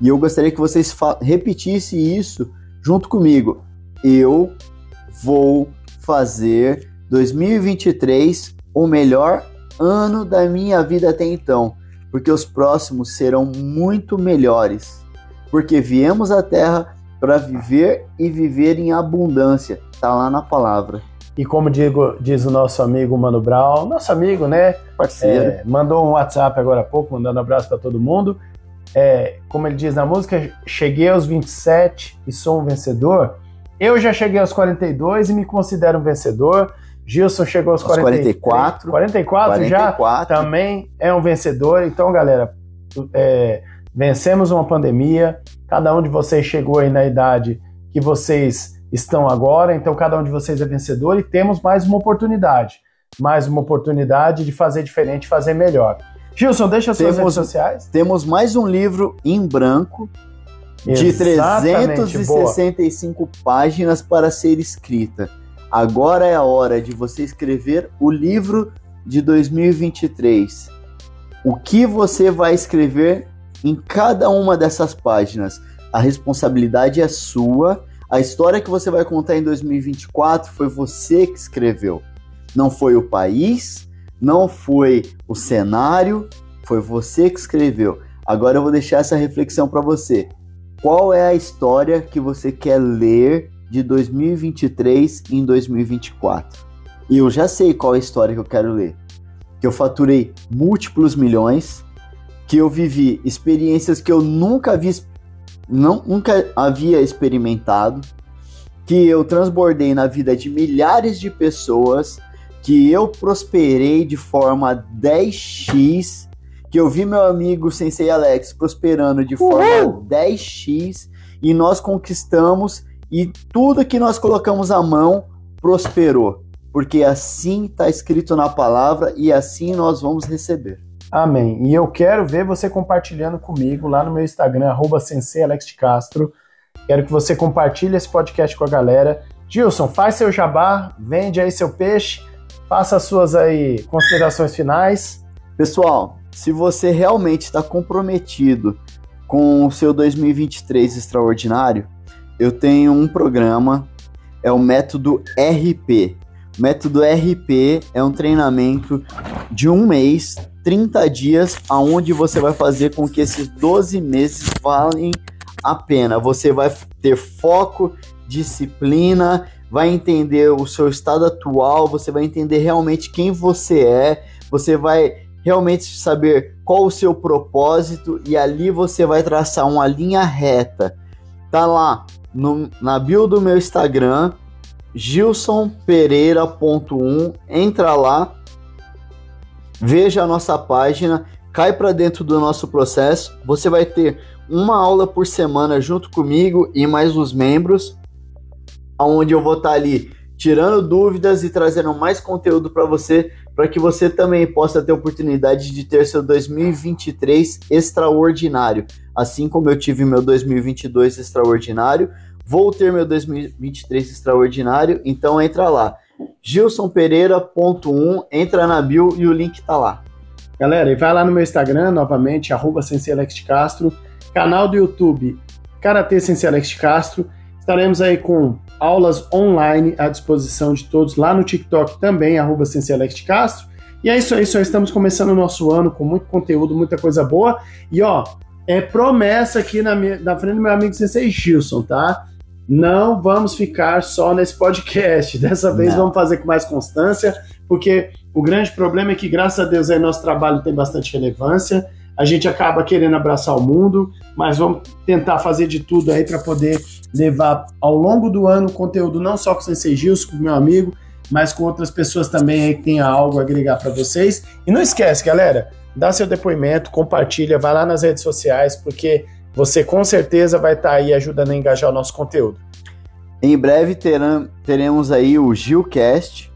E eu gostaria que vocês repetissem isso junto comigo. Eu vou fazer 2023 o melhor ano da minha vida até então, porque os próximos serão muito melhores. Porque viemos à Terra para viver e viver em abundância. Tá lá na palavra. E como digo, diz o nosso amigo Mano Brown, nosso amigo, né? Parceiro. É, mandou um WhatsApp agora há pouco, mandando um abraço para todo mundo. É, como ele diz na música, cheguei aos 27 e sou um vencedor. Eu já cheguei aos 42 e me considero um vencedor. Gilson chegou aos, aos 44. 44, 44 já também é um vencedor. Então, galera, é, vencemos uma pandemia, Cada um de vocês chegou aí na idade que vocês estão agora, então cada um de vocês é vencedor e temos mais uma oportunidade. Mais uma oportunidade de fazer diferente, fazer melhor. Gilson, deixa as suas temos, redes sociais. Temos mais um livro em branco de Exatamente, 365 boa. páginas para ser escrita. Agora é a hora de você escrever o livro de 2023. O que você vai escrever em cada uma dessas páginas. A responsabilidade é sua. A história que você vai contar em 2024 foi você que escreveu. Não foi o país, não foi o cenário, foi você que escreveu. Agora eu vou deixar essa reflexão para você. Qual é a história que você quer ler de 2023 em 2024? E eu já sei qual é a história que eu quero ler. Que eu faturei múltiplos milhões, que eu vivi experiências que eu nunca vi, não, nunca havia experimentado, que eu transbordei na vida de milhares de pessoas, que eu prosperei de forma 10x, que eu vi meu amigo Sensei Alex prosperando de forma 10x e nós conquistamos e tudo que nós colocamos à mão prosperou, porque assim está escrito na palavra e assim nós vamos receber. Amém. E eu quero ver você compartilhando comigo lá no meu Instagram, arroba Castro. Quero que você compartilhe esse podcast com a galera. Gilson, faz seu jabá, vende aí seu peixe, faça as suas aí considerações finais. Pessoal, se você realmente está comprometido com o seu 2023 extraordinário, eu tenho um programa, é o método RP. O método RP é um treinamento de um mês 30 dias, aonde você vai fazer com que esses 12 meses valem a pena. Você vai ter foco, disciplina, vai entender o seu estado atual, você vai entender realmente quem você é, você vai realmente saber qual o seu propósito e ali você vai traçar uma linha reta. Tá lá no, na bio do meu Instagram, gilsonpereira.1, entra lá veja a nossa página, cai para dentro do nosso processo. Você vai ter uma aula por semana junto comigo e mais os membros, onde eu vou estar tá ali tirando dúvidas e trazendo mais conteúdo para você, para que você também possa ter oportunidade de ter seu 2023 extraordinário. Assim como eu tive meu 2022 extraordinário, vou ter meu 2023 extraordinário, então entra lá gilsonpereira.1, entra na bio e o link tá lá. Galera, e vai lá no meu Instagram, novamente, arroba Castro, canal do YouTube Karatê Sensei Alex Castro. Estaremos aí com aulas online à disposição de todos lá no TikTok também, arroba Castro. E é isso aí, só estamos começando o nosso ano com muito conteúdo, muita coisa boa. E ó, é promessa aqui na, minha, na frente do meu amigo Sensei Gilson, tá? Não vamos ficar só nesse podcast. *laughs* Dessa vez Não. vamos fazer com mais constância, porque o grande problema é que, graças a Deus, aí nosso trabalho tem bastante relevância. A gente acaba querendo abraçar o mundo, mas vamos tentar fazer de tudo aí para poder levar ao longo do ano conteúdo não só com o Sensei Gilson, com o meu amigo, mas com outras pessoas também aí que tenha algo a agregar para vocês. E não esquece, galera, dá seu depoimento, compartilha, vai lá nas redes sociais, porque você com certeza vai estar tá aí ajudando a engajar o nosso conteúdo. Em breve terão, teremos aí o Gilcast,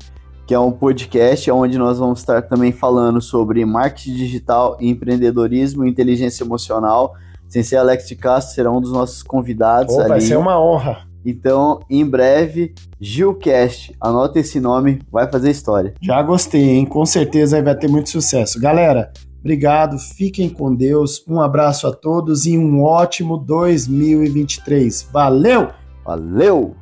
que é um podcast onde nós vamos estar também falando sobre marketing digital, empreendedorismo e inteligência emocional. Sensei Alex de Castro será um dos nossos convidados. Ali. Vai ser uma honra. Então, em breve, Gilcast, anota esse nome, vai fazer história. Já gostei, hein? Com certeza vai ter muito sucesso. Galera, obrigado, fiquem com Deus, um abraço a todos e um ótimo 2023. Valeu! Valeu!